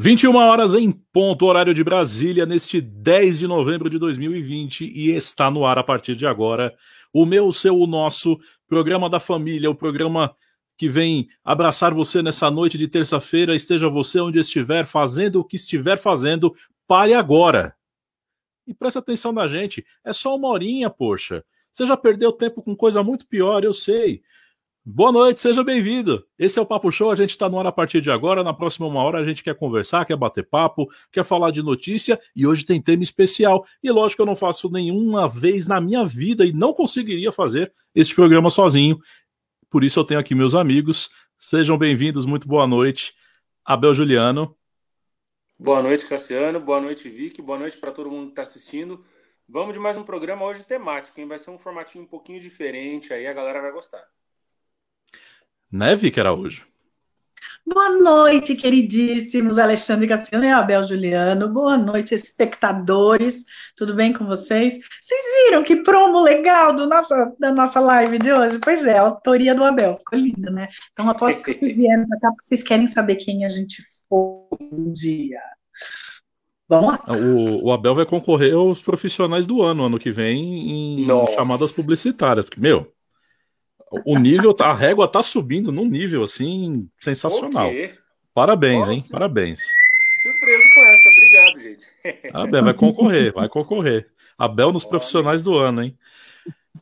21 horas em ponto, horário de Brasília, neste 10 de novembro de 2020, e está no ar a partir de agora o meu, o seu, o nosso programa da família, o programa que vem abraçar você nessa noite de terça-feira, esteja você onde estiver, fazendo o que estiver fazendo, pare agora. E preste atenção na gente, é só uma horinha, poxa. Você já perdeu tempo com coisa muito pior, eu sei. Boa noite, seja bem-vindo. Esse é o Papo Show, a gente está no ar a partir de agora. Na próxima uma hora a gente quer conversar, quer bater papo, quer falar de notícia e hoje tem tema especial. E lógico que eu não faço nenhuma vez na minha vida e não conseguiria fazer este programa sozinho. Por isso eu tenho aqui meus amigos. Sejam bem-vindos, muito boa noite. Abel Juliano. Boa noite, Cassiano. Boa noite, Vicky. Boa noite para todo mundo que está assistindo. Vamos de mais um programa hoje temático, hein? Vai ser um formatinho um pouquinho diferente aí, a galera vai gostar. Né, Vicky Araújo? Boa noite, queridíssimos Alexandre Cassiano e Abel Juliano. Boa noite, espectadores. Tudo bem com vocês? Vocês viram que promo legal do nossa, da nossa live de hoje? Pois é, a autoria do Abel. Ficou linda, né? Então, aposto que vocês vieram para cá porque vocês querem saber quem a gente foi um dia. Vamos lá. O, o, Abel vai concorrer aos profissionais do ano, ano que vem, em Nossa. chamadas publicitárias. Porque, meu, o nível, tá, a régua tá subindo num nível assim sensacional. Parabéns, Nossa. hein? Parabéns. Surpreso com essa, obrigado, gente. Abel vai concorrer, vai concorrer. Abel nos Olha. profissionais do ano, hein?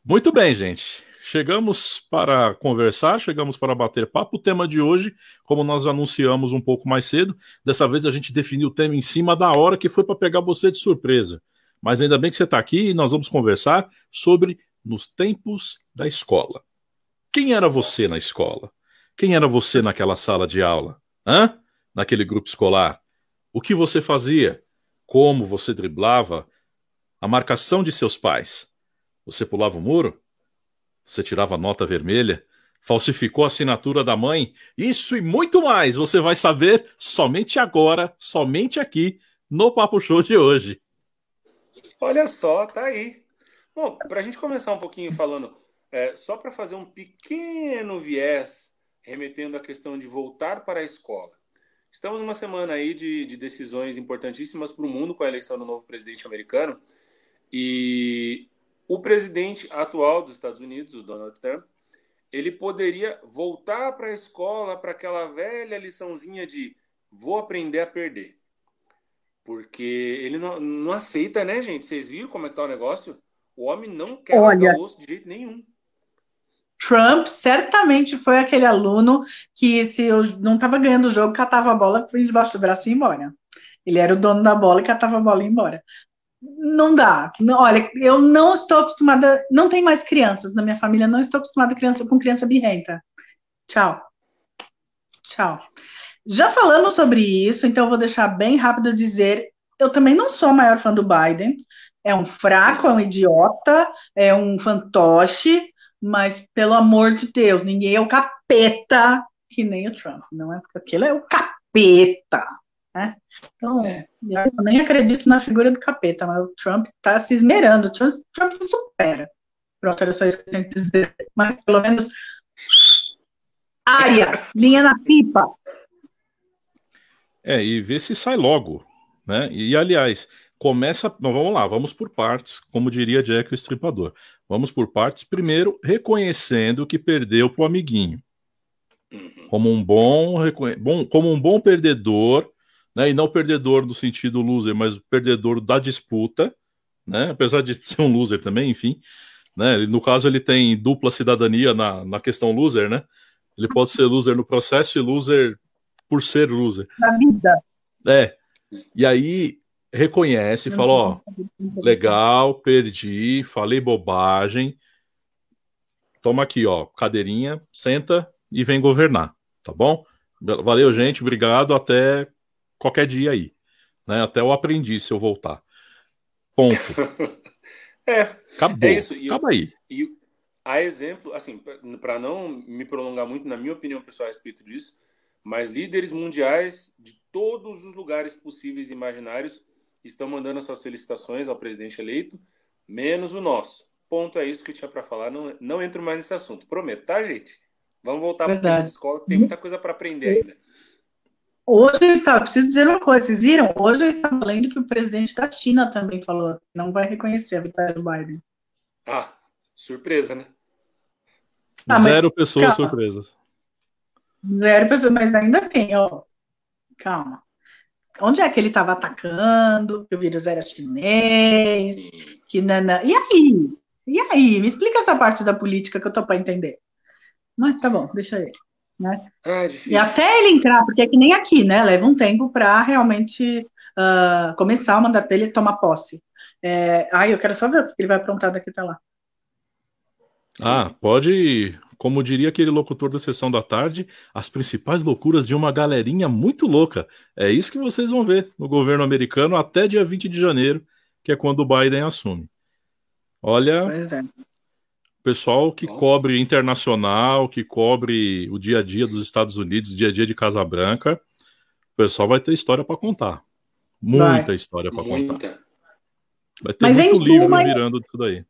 Muito bem, gente. Chegamos para conversar, chegamos para bater papo. O tema de hoje, como nós anunciamos um pouco mais cedo, dessa vez a gente definiu o tema em cima da hora que foi para pegar você de surpresa. Mas ainda bem que você está aqui e nós vamos conversar sobre nos tempos da escola. Quem era você na escola? Quem era você naquela sala de aula? Hã? Naquele grupo escolar? O que você fazia? Como você driblava a marcação de seus pais? Você pulava o muro? Você tirava nota vermelha? Falsificou a assinatura da mãe? Isso e muito mais você vai saber somente agora, somente aqui no Papo Show de hoje. Olha só, tá aí. Bom, para a gente começar um pouquinho falando é, só para fazer um pequeno viés, remetendo à questão de voltar para a escola. Estamos numa semana aí de, de decisões importantíssimas para o mundo com a eleição do novo presidente americano. E o presidente atual dos Estados Unidos, o Donald Trump, ele poderia voltar para a escola para aquela velha liçãozinha de vou aprender a perder. Porque ele não, não aceita, né, gente? Vocês viram como é que tá o negócio? O homem não quer Olha, o osso de jeito nenhum. Trump certamente foi aquele aluno que, se eu não estava ganhando o jogo, catava a bola por debaixo do braço e ia embora. Ele era o dono da bola e catava a bola e ia embora. Não dá. Olha, eu não estou acostumada. Não tem mais crianças na minha família, não estou acostumada criança, com criança birrenta. Tchau. Tchau. Já falando sobre isso, então eu vou deixar bem rápido dizer: eu também não sou a maior fã do Biden. É um fraco, é um idiota, é um fantoche, mas pelo amor de Deus, ninguém é o capeta que nem o Trump, não é? Porque aquele é o capeta, né? Então, é. eu nem acredito na figura do capeta, mas o Trump está se esmerando, o Trump, Trump se supera. Pronto, era só isso que eu tenho que dizer. Mas pelo menos área, linha na pipa. É, e ver se sai logo, né? E aliás, começa. Não, vamos lá, vamos por partes, como diria Jack o Estripador. Vamos por partes. Primeiro, reconhecendo que perdeu para o amiguinho. Uhum. Como um bom, bom, como um bom perdedor, né? E não perdedor no sentido loser, mas perdedor da disputa, né? Apesar de ser um loser também, enfim. Né? No caso, ele tem dupla cidadania na, na questão loser, né? Ele pode ser loser no processo e loser por ser loser. Na vida. É. E aí, reconhece, fala, ó, legal, perdi, falei bobagem. Toma aqui, ó, cadeirinha, senta e vem governar, tá bom? Valeu, gente, obrigado, até qualquer dia aí, né? Até eu aprendi se eu voltar. Ponto. é, acabou. É isso. E, Acaba aí. E a exemplo, assim, para não me prolongar muito na minha opinião pessoal a respeito disso, mas líderes mundiais de todos os lugares possíveis e imaginários estão mandando as suas felicitações ao presidente eleito, menos o nosso. Ponto é isso que eu tinha para falar. Não, não entro mais nesse assunto. Prometo, tá, gente? Vamos voltar para a escola, tem muita coisa para aprender ainda. Hoje eu estava, preciso dizer uma coisa, vocês viram? Hoje eu estava lendo que o presidente da China também falou que não vai reconhecer a vitória do Biden. Ah, surpresa, né? Ah, Zero pessoas surpresas. Zero pessoas, mas ainda assim, ó, calma. Onde é que ele estava atacando? Que o vírus era chinês? Que nana. E aí? E aí? Me explica essa parte da política que eu tô para entender. Mas tá bom, deixa ele. Né? Ah, e até ele entrar, porque é que nem aqui, né? Leva um tempo para realmente uh, começar o mandato dele tomar posse. É, ai, eu quero só ver o que ele vai aprontar daqui até lá. Ah, pode, como diria aquele locutor da sessão da tarde, as principais loucuras de uma galerinha muito louca. É isso que vocês vão ver no governo americano até dia 20 de janeiro, que é quando o Biden assume. Olha, é. pessoal que cobre internacional, que cobre o dia a dia dos Estados Unidos, dia a dia de Casa Branca, o pessoal vai ter história para contar. Muita vai. história para contar. Vai ter Mas muito livro suma, virando tudo aí.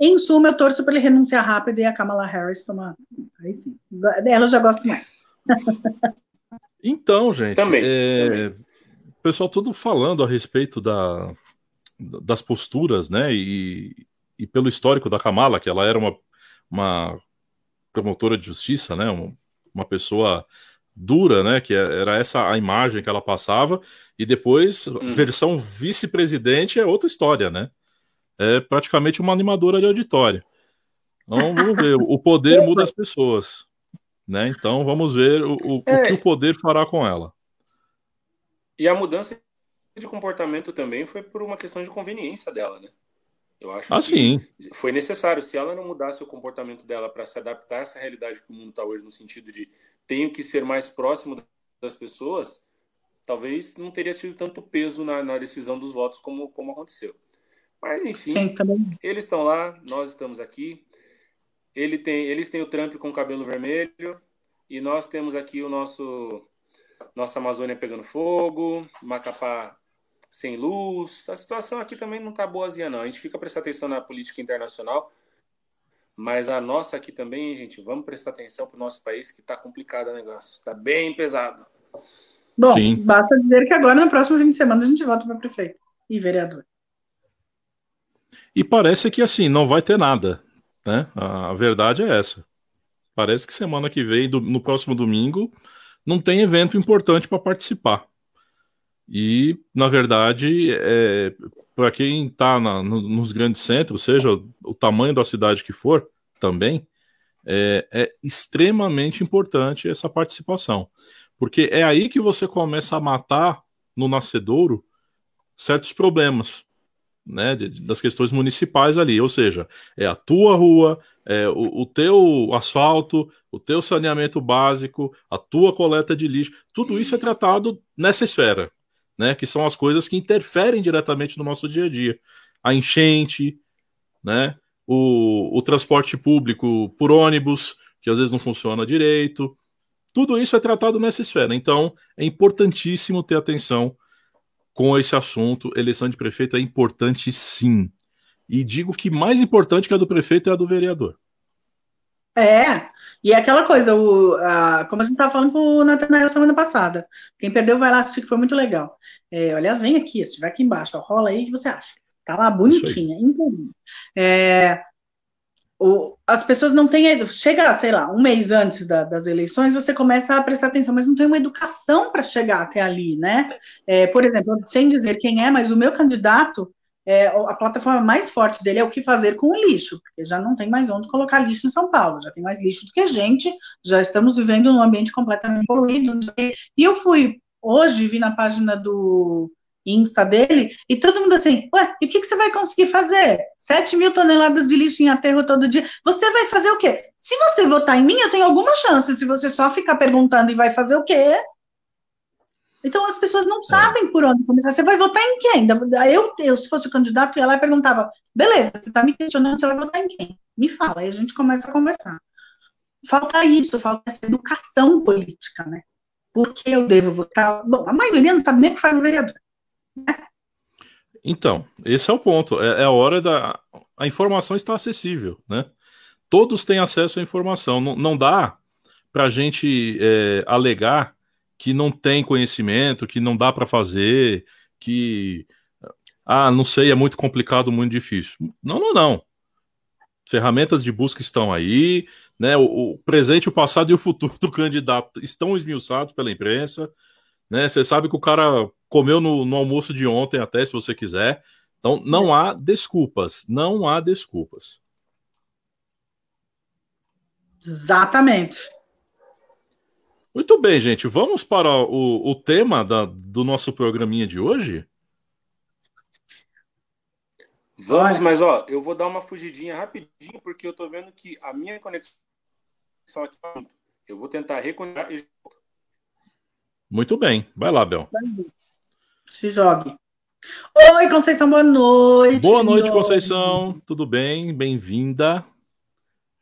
Em suma, eu torço para ele renunciar rápido e a Kamala Harris tomar. Aí sim. Ela já gosta mais. então, gente. Também, é... também. O pessoal todo falando a respeito da, das posturas, né? E, e pelo histórico da Kamala, que ela era uma, uma promotora de justiça, né? Uma, uma pessoa dura, né? Que era essa a imagem que ela passava. E depois, hum. versão vice-presidente é outra história, né? É praticamente uma animadora de auditório. Então, vamos ver. O poder muda as pessoas. Né? Então, vamos ver o, o, é. o que o poder fará com ela. E a mudança de comportamento também foi por uma questão de conveniência dela, né? Eu acho ah, sim. foi necessário. Se ela não mudasse o comportamento dela para se adaptar a essa realidade que o mundo está hoje, no sentido de tenho que ser mais próximo das pessoas, talvez não teria tido tanto peso na, na decisão dos votos como, como aconteceu. Mas enfim, eles estão lá, nós estamos aqui. Ele tem, eles têm o Trump com cabelo vermelho e nós temos aqui o nosso nossa Amazônia pegando fogo, Macapá sem luz. A situação aqui também não está boazinha não. A gente fica prestando atenção na política internacional, mas a nossa aqui também, gente, vamos prestar atenção para o nosso país que está complicado o negócio, está bem pesado. Bom, Sim. basta dizer que agora no próximo fim de semana a gente volta para prefeito e vereador. E parece que assim, não vai ter nada. Né? A verdade é essa. Parece que semana que vem, do, no próximo domingo, não tem evento importante para participar. E, na verdade, é, para quem está no, nos grandes centros, seja o, tamanho da cidade que for, também, é, é extremamente importante essa participação. Porque é aí que você começa a matar no nascedouro certos problemas né, das questões municipais ali, ou seja, é a tua rua, é o, o, teu asfalto, o teu saneamento básico, a tua coleta de lixo, tudo isso é tratado nessa esfera, né, que são as coisas que interferem diretamente no nosso dia a dia. A enchente, né, o, o transporte público por ônibus, que às vezes não funciona direito, tudo isso é tratado nessa esfera. Então, é importantíssimo ter atenção com esse assunto. Eleição de prefeito é importante sim. E digo que mais importante que a do prefeito é a do vereador. É, e é aquela coisa, o, a, como a gente estava falando com o Natanael semana passada. Quem perdeu vai lá assistir, que foi muito legal. É, aliás, vem aqui, se estiver aqui embaixo, ó, rola aí o que você acha. Tá lá bonitinha, inteirinha. É, o, as pessoas não têm. Chega, sei lá, um mês antes da, das eleições, você começa a prestar atenção, mas não tem uma educação para chegar até ali, né? É, por exemplo, sem dizer quem é, mas o meu candidato, é, a plataforma mais forte dele é o que fazer com o lixo, porque já não tem mais onde colocar lixo em São Paulo, já tem mais lixo do que gente, já estamos vivendo num ambiente completamente poluído. E eu fui hoje, vi na página do Insta dele, e todo mundo assim, ué, e o que, que você vai conseguir fazer? 7 mil toneladas de lixo em aterro todo dia. Você vai fazer o quê? Se você votar em mim, eu tenho alguma chance. Se você só ficar perguntando e vai fazer o quê? Então as pessoas não sabem por onde começar. Você vai votar em quem? Eu, eu se fosse o candidato, ia lá e perguntava: beleza, você está me questionando, você vai votar em quem? Me fala, aí a gente começa a conversar. Falta isso, falta essa educação política, né? Por que eu devo votar? Bom, a maioria não sabe nem o que faz o vereador. Então, esse é o ponto. É, é, a hora da. A informação está acessível, né? Todos têm acesso à informação. Não, não dá para a gente é, alegar que não tem conhecimento, que não dá para fazer, que ah, não sei, é muito complicado, muito difícil. Não, não, não. Ferramentas de busca estão aí, né? O, o presente, o passado e o futuro do candidato estão esmiuçados pela imprensa, né? Você sabe que o cara comeu no, no almoço de ontem, até se você quiser. Então, não há desculpas, não há desculpas. Exatamente. Muito bem, gente. Vamos para o, o tema da, do nosso programinha de hoje? Vamos, mas ó, eu vou dar uma fugidinha rapidinho, porque eu tô vendo que a minha conexão aqui. Tá eu vou tentar reconectar. Muito bem. Vai lá, Bel. Se jogue. Oi, Conceição, boa noite. Boa noite, Conceição. Tudo bem? Bem-vinda.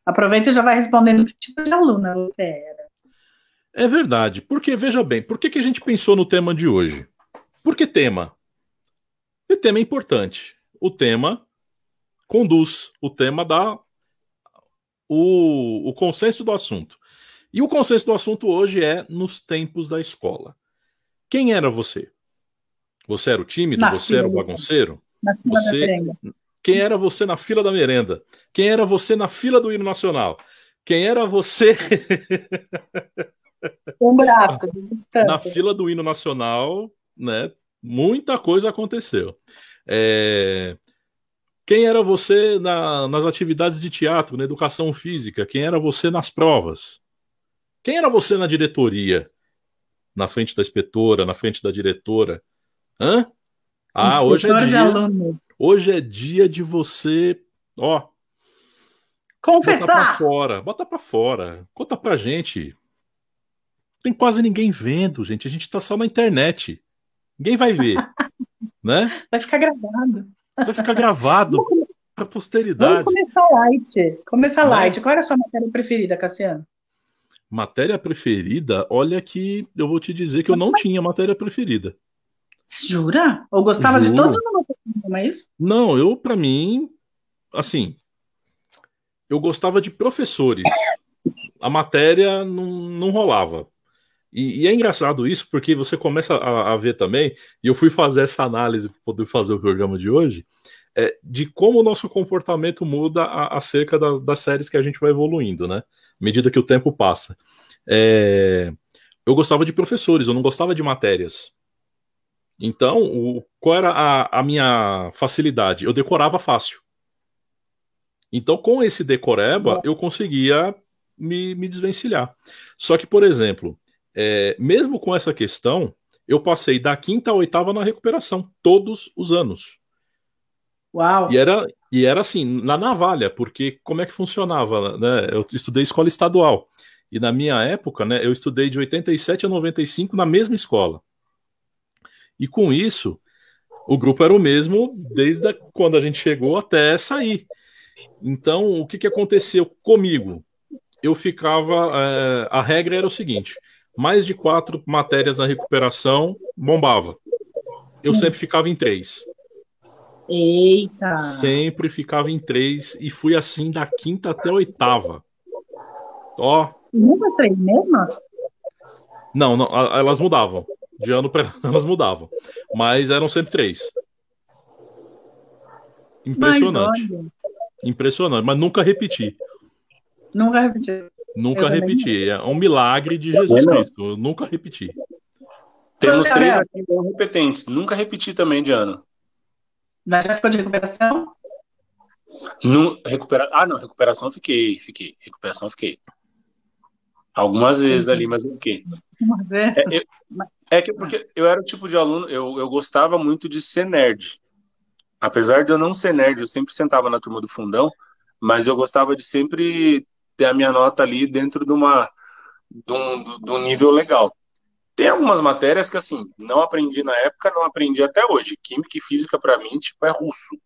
Aproveita e já vai respondendo que tipo de aluna você era. É verdade. Porque, veja bem, por que, que a gente pensou no tema de hoje? Por que tema? O tema é importante. O tema conduz, o tema dá o, o consenso do assunto. E o consenso do assunto hoje é nos tempos da escola. Quem era você? Você era o tímido? Na você era o bagunceiro? Na fila você... da merenda. Quem era você na fila da merenda? Quem era você na fila do hino nacional? Quem era você um braço, na fila do hino nacional, né? Muita coisa aconteceu. É... Quem era você na, nas atividades de teatro, na educação física? Quem era você nas provas? Quem era você na diretoria? Na frente da inspetora, na frente da diretora? Hã? Ah, hoje é dia. Hoje é dia de você, ó. Confessar. Bota pra fora, bota pra fora. Conta pra gente. Tem quase ninguém vendo, gente. A gente tá só na internet. Ninguém vai ver. né? Vai ficar gravado. Vai ficar gravado pra posteridade. Vamos começar light. Começar né? light. Qual era a sua matéria preferida, Cassiano? Matéria preferida? Olha que eu vou te dizer que eu não tinha matéria preferida. Jura? Ou gostava Juro. de todos não é isso? Não, eu, para mim, assim, eu gostava de professores. A matéria não, não rolava. E, e, é engraçado isso porque você começa a, a, ver também, e eu fui fazer essa análise para poder fazer o programa de hoje, é, de como o nosso comportamento muda a, acerca das, das, séries que a gente vai evoluindo, né? À medida que o tempo passa. É, eu gostava de professores, eu não gostava de matérias. Então, o, qual era a, a minha facilidade? Eu decorava fácil. Então, com esse decoreba, eu conseguia me, me desvencilhar. Só que, por exemplo, é, mesmo com essa questão, eu passei da quinta à oitava na recuperação, todos os anos. Uau! E era, e era assim, na navalha, porque como é que funcionava? Né? Eu estudei escola estadual. E na minha época, né, eu estudei de 87 a 95 na mesma escola. E com isso, o grupo era o mesmo desde quando a gente chegou até sair. Então, o que, que aconteceu comigo? Eu ficava. É, a regra era o seguinte: mais de quatro matérias na recuperação bombava. Eu Sim. sempre ficava em três. Eita! Sempre ficava em três e fui assim da quinta até a oitava. Ó. Nunca as três mesmas? Não, não, elas mudavam. De ano para elas mudavam. Mas eram sempre três. Impressionante. Mas, Impressionante, mas nunca repeti. Nunca repeti. Nunca eu repeti. É um milagre de Jesus Cristo. Eu nunca repeti. Temos três aqui não repetentes. Nunca repeti também de ano. Mas já ficou de recuperação? No, recupera... Ah, não, recuperação fiquei, fiquei. Recuperação fiquei. Algumas vezes ali, mas eu fiquei. Mas é. É, eu, é que porque eu era o tipo de aluno, eu, eu gostava muito de ser nerd. Apesar de eu não ser nerd, eu sempre sentava na turma do fundão, mas eu gostava de sempre ter a minha nota ali dentro de uma de um, de um nível legal. Tem algumas matérias que assim, não aprendi na época, não aprendi até hoje. Química e física para mim tipo é russo.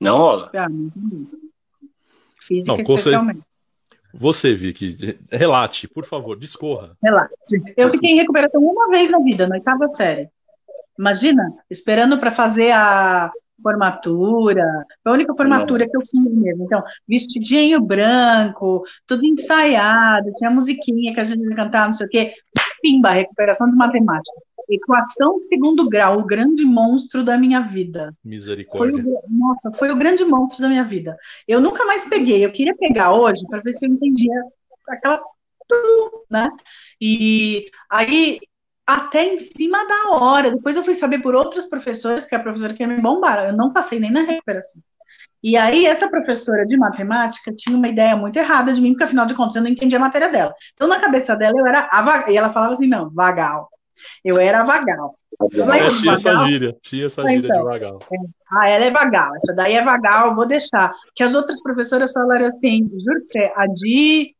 Não rola. Física não, especialmente. Você, Vicky, relate, por favor, discorra. Relate. Eu fiquei em recuperação uma vez na vida, na oitava série. Imagina, esperando para fazer a, formatura, a única formatura que eu fiz mesmo. Então, vestidinho branco, tudo ensaiado, tinha musiquinha que a gente ia cantar, não sei o quê. Pimba, recuperação de matemática. Equação segundo grau, o grande monstro da minha vida. Misericórdia. Foi o, nossa, foi o grande monstro da minha vida. Eu nunca mais peguei, eu queria pegar hoje para ver se eu entendia aquela. Né? E aí até em cima da hora. Depois eu fui saber por outros professores que a professora queria me bombar. Eu não passei nem na recuperação. E aí, essa professora de matemática tinha uma ideia muito errada de mim, porque afinal de contas eu não entendia a matéria dela. Então, na cabeça dela, eu era a vagal. E ela falava assim: não, vagal. Eu era vagal. É, tinha essa gíria, tinha essa gíria então, de vagal. É. Ah, ela é vagal, essa daí é vagal, vou deixar. Que as outras professoras falaram assim: juro pra você, a de.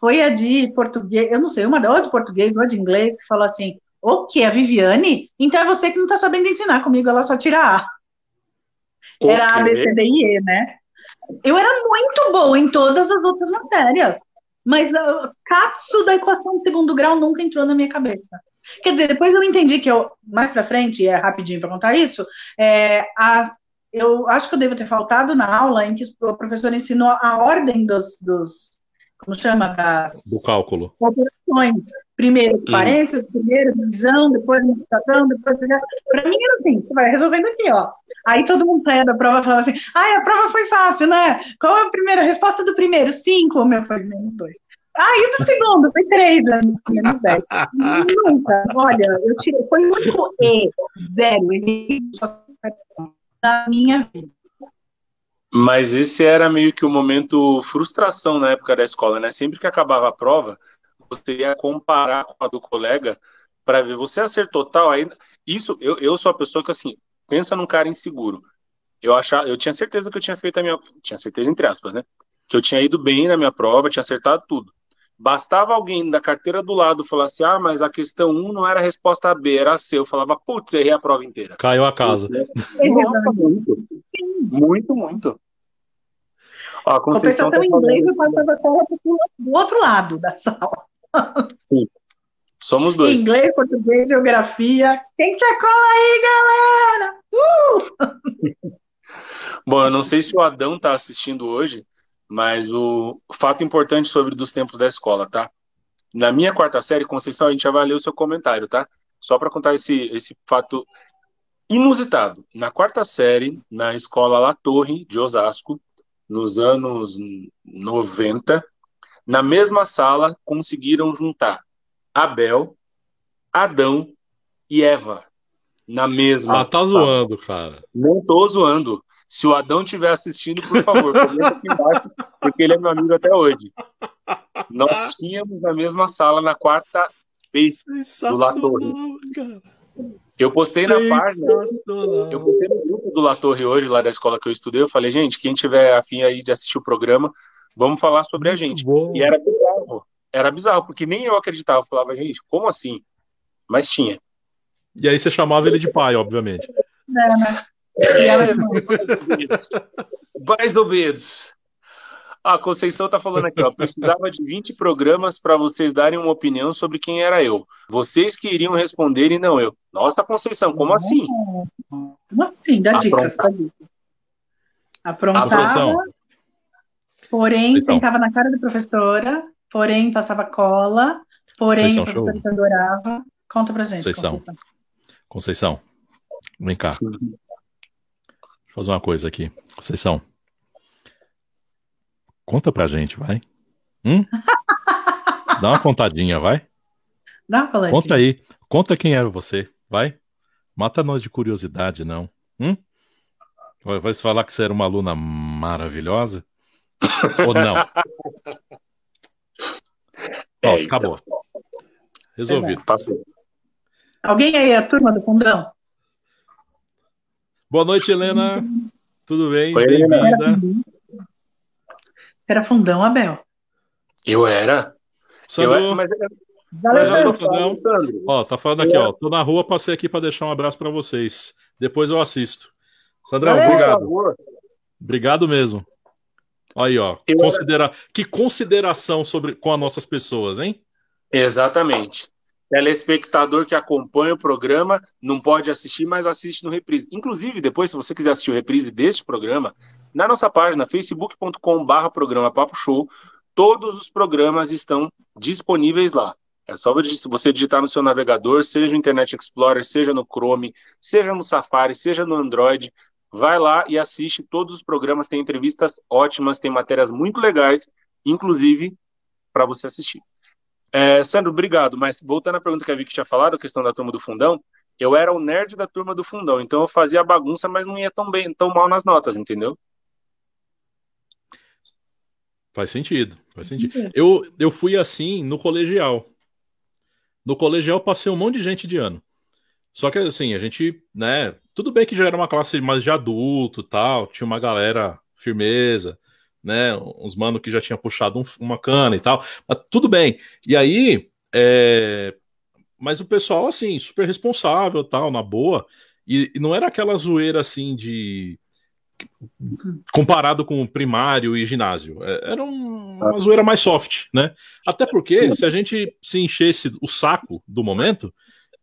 Foi a de português, eu não sei, uma ou de português ou de inglês, que falou assim: o que? A Viviane? Então é você que não está sabendo ensinar comigo, ela só tira A. Era A, B, C, D e E, né? Eu era muito boa em todas as outras matérias, mas o capso da equação de segundo grau nunca entrou na minha cabeça. Quer dizer, depois eu entendi que eu, mais para frente, e é rapidinho para contar isso, é, a, eu acho que eu devo ter faltado na aula em que o professor ensinou a ordem dos, dos como chama, das... Do cálculo. Operações. Primeiro parênteses, primeiro divisão, depois multiplicação, depois. Para mim era assim, você vai resolvendo aqui, ó. Aí todo mundo saía da prova e falava assim: ai, a prova foi fácil, né? Qual é a primeira resposta do primeiro? Cinco, o meu foi menos dois. Ah, do segundo? Foi três, né? menos dez. Nunca, olha, eu tirei, foi o único E, zero, da minha vida. Mas esse era meio que o momento frustração na época da escola, né? Sempre que acabava a prova, você ia comparar com a do colega para ver, você acertou tal, aí, isso, eu, eu sou a pessoa que, assim, pensa num cara inseguro. Eu achava, eu tinha certeza que eu tinha feito a minha, tinha certeza entre aspas, né? Que eu tinha ido bem na minha prova, tinha acertado tudo. Bastava alguém da carteira do lado falar assim, ah, mas a questão 1 não era a resposta B, era a C. Eu falava, putz, errei a prova inteira. Caiu a casa. Nossa, muito. Muito, muito. Ó, a Conceição tá em inglês, eu passava a cola do outro lado da sala. Sim. Somos dois. Inglês, português, geografia. Quem quer cola aí, galera? Uh! Bom, eu não sei se o Adão está assistindo hoje, mas o fato importante sobre dos tempos da escola, tá? Na minha quarta série, Conceição, a gente já vai ler o seu comentário, tá? Só para contar esse, esse fato inusitado. Na quarta série, na escola La Torre de Osasco, nos anos 90, na mesma sala conseguiram juntar Abel, Adão e Eva. Na mesma. Ah, tá sala. zoando, cara. Não tô zoando. Se o Adão estiver assistindo, por favor, comenta aqui embaixo, porque ele é meu amigo até hoje. Nós tínhamos na mesma sala na quarta vez do La Torre. Eu postei na página. Eu postei no grupo do La Torre hoje, lá da escola que eu estudei. Eu falei, gente, quem tiver afim aí de assistir o programa, Vamos falar sobre Muito a gente. Bom. E era bizarro. Era bizarro, porque nem eu acreditava. Eu falava, gente, como assim? Mas tinha. E aí você chamava ele de pai, obviamente. É, né? Mais ou menos. A Conceição tá falando aqui, ó. Precisava de 20 programas para vocês darem uma opinião sobre quem era eu. Vocês que iriam responder e não eu. Nossa, Conceição, como assim? Como assim? Dá dicas. Aprontava. Aprontava. Porém, Vocês sentava na cara da professora, porém passava cola, porém a professora adorava. Conta pra gente. Conceição. Conceição. Conceição, vem cá. Fazer uma coisa aqui. Conceição, conta pra gente, vai. Hum? Dá uma contadinha, vai. Dá uma coladinha. Conta aí. Conta quem era você, vai. Mata nós de curiosidade, não. Hum? Vai falar que você era uma aluna maravilhosa? Ou não? É, Ó, acabou. Então. Resolvido. Passou. Alguém aí, a turma do fundão? Boa noite, Helena. Tudo bem? Bem-vinda. Era fundão, Abel. Eu era. Sandro, eu era, mas... Mas eu fundão. Ó, tá falando aqui, ó. Tô na rua, passei aqui para deixar um abraço para vocês. Depois eu assisto. Sandrão, Valeu, obrigado. Obrigado mesmo. Aí, ó. Considera... Que consideração sobre com as nossas pessoas, hein? Exatamente. Telespectador que acompanha o programa não pode assistir, mas assiste no reprise. Inclusive, depois, se você quiser assistir o reprise deste programa, na nossa página facebook.com/barra programa Papo Show, todos os programas estão disponíveis lá. É só você digitar no seu navegador, seja no Internet Explorer, seja no Chrome, seja no Safari, seja no Android. Vai lá e assiste todos os programas. Tem entrevistas ótimas, tem matérias muito legais, inclusive para você assistir. É, Sandro, obrigado. Mas voltando à pergunta que a Vicky tinha falado, a questão da turma do fundão, eu era o nerd da turma do fundão, então eu fazia bagunça, mas não ia tão bem, tão mal nas notas, entendeu? Faz sentido, faz sentido. Eu, eu fui assim no colegial. No colegial passei um monte de gente de ano. Só que assim, a gente, né, tudo bem que já era uma classe mais de adulto, tal, tinha uma galera firmeza, né? Uns mano que já tinha puxado um, uma cana e tal. Mas tudo bem. E aí, é... mas o pessoal, assim, super responsável, tal, na boa. E, e não era aquela zoeira assim de. Comparado com primário e ginásio. É, era um, uma zoeira mais soft, né? Até porque, se a gente se enchesse o saco do momento,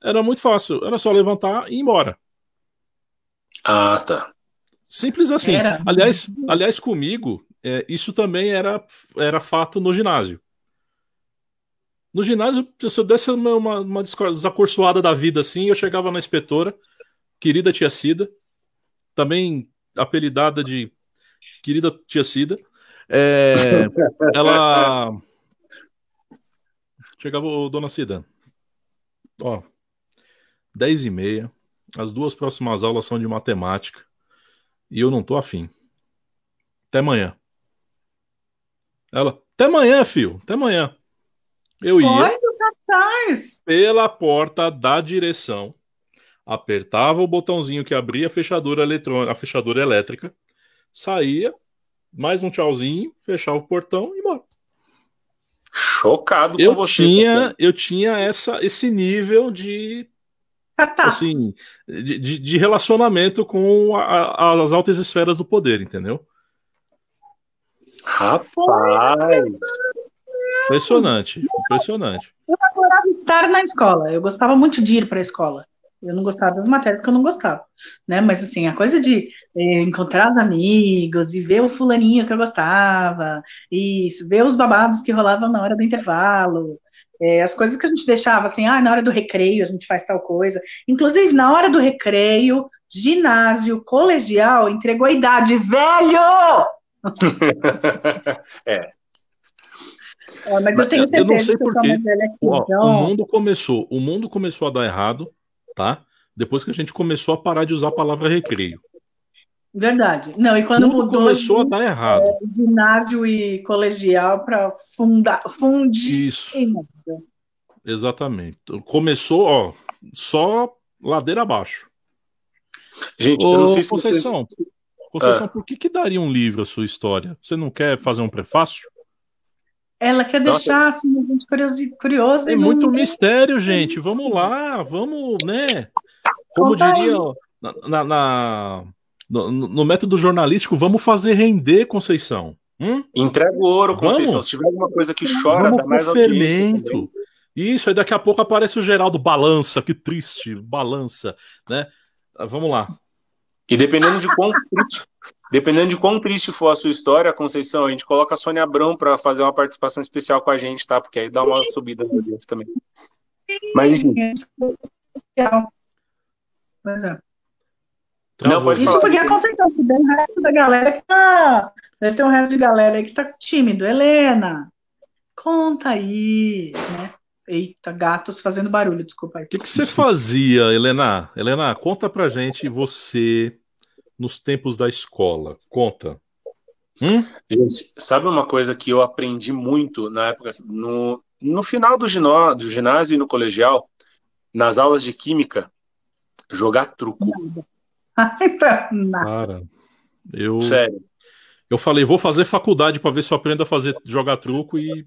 era muito fácil. Era só levantar e ir embora. Ah, tá. Simples assim. Era. Aliás, aliás, comigo, é, isso também era, era fato no ginásio. No ginásio, se eu desse uma, uma, uma desacorçoada da vida assim, eu chegava na inspetora, querida tia Cida, também apelidada de querida tia Cida, é, ela chegava, o dona Cida, ó, 10 e meia, as duas próximas aulas são de matemática e eu não tô afim. Até amanhã. Ela, até amanhã, filho, até amanhã. Eu ia pela porta da direção, apertava o botãozinho que abria a fechadura eletrônica, a fechadura elétrica, saía, mais um tchauzinho, fechava o portão e embora. Chocado com eu você. Tinha, você. Eu tinha essa, esse nível de assim, de, de relacionamento com a, as altas esferas do poder, entendeu? Rapaz! Impressionante, impressionante. Eu adorava estar na escola, eu gostava muito de ir para a escola. Eu não gostava das matérias que eu não gostava, né? Mas assim, a coisa de eh, encontrar os amigos e ver o fulaninho que eu gostava, e ver os babados que rolavam na hora do intervalo, eh, as coisas que a gente deixava assim, ah, na hora do recreio a gente faz tal coisa. Inclusive, na hora do recreio, ginásio, colegial, entregou a idade, velho! é. é. Mas eu tenho certeza eu não sei porque aqui, Ó, então... o mundo começou, o mundo começou a dar errado, tá? Depois que a gente começou a parar de usar a palavra recreio. Verdade. Não, e quando Tudo mudou começou de, a dar errado. É, ginásio e colegial para fundar, fundir. Isso. Exatamente. Começou, ó, só ladeira abaixo. Gente, Ô, eu não sei se Conceição, vocês... Conceição, ah. por que, que daria um livro a sua história? Você não quer fazer um prefácio? Ela quer Nossa. deixar assim, a gente curioso. curioso Tem muito mistério, gente. Vamos lá, vamos, né? Como Conta diria na, na, no, no, método jornalístico, vamos fazer render, Conceição. Hum? Entrega o ouro, Conceição. Vamos? Se tiver alguma coisa que chora, vamos dá mais fermento. Isso, aí daqui a pouco aparece o Geraldo, balança, que triste, balança, né? Vamos lá. E dependendo de quão triste, dependendo de quão triste for a sua história, Conceição, a gente coloca a Sônia Abrão para fazer uma participação especial com a gente, tá? Porque aí dá uma subida no audiência também. Mas enfim. Pois é. Não, pode Isso porque a Conceição, que tem o resto da galera que tá. Deve ter um resto de galera aí que tá tímido. Helena, conta aí, né? Eita, gatos fazendo barulho, desculpa. O que, que você fazia, Helena? Helena, conta pra gente você nos tempos da escola. Conta. Hum? Gente, sabe uma coisa que eu aprendi muito na época, no, no final do, ginó, do ginásio e no colegial, nas aulas de química, jogar truco. Cara, eu. Sério. Eu falei, vou fazer faculdade para ver se eu aprendo a fazer jogar truco e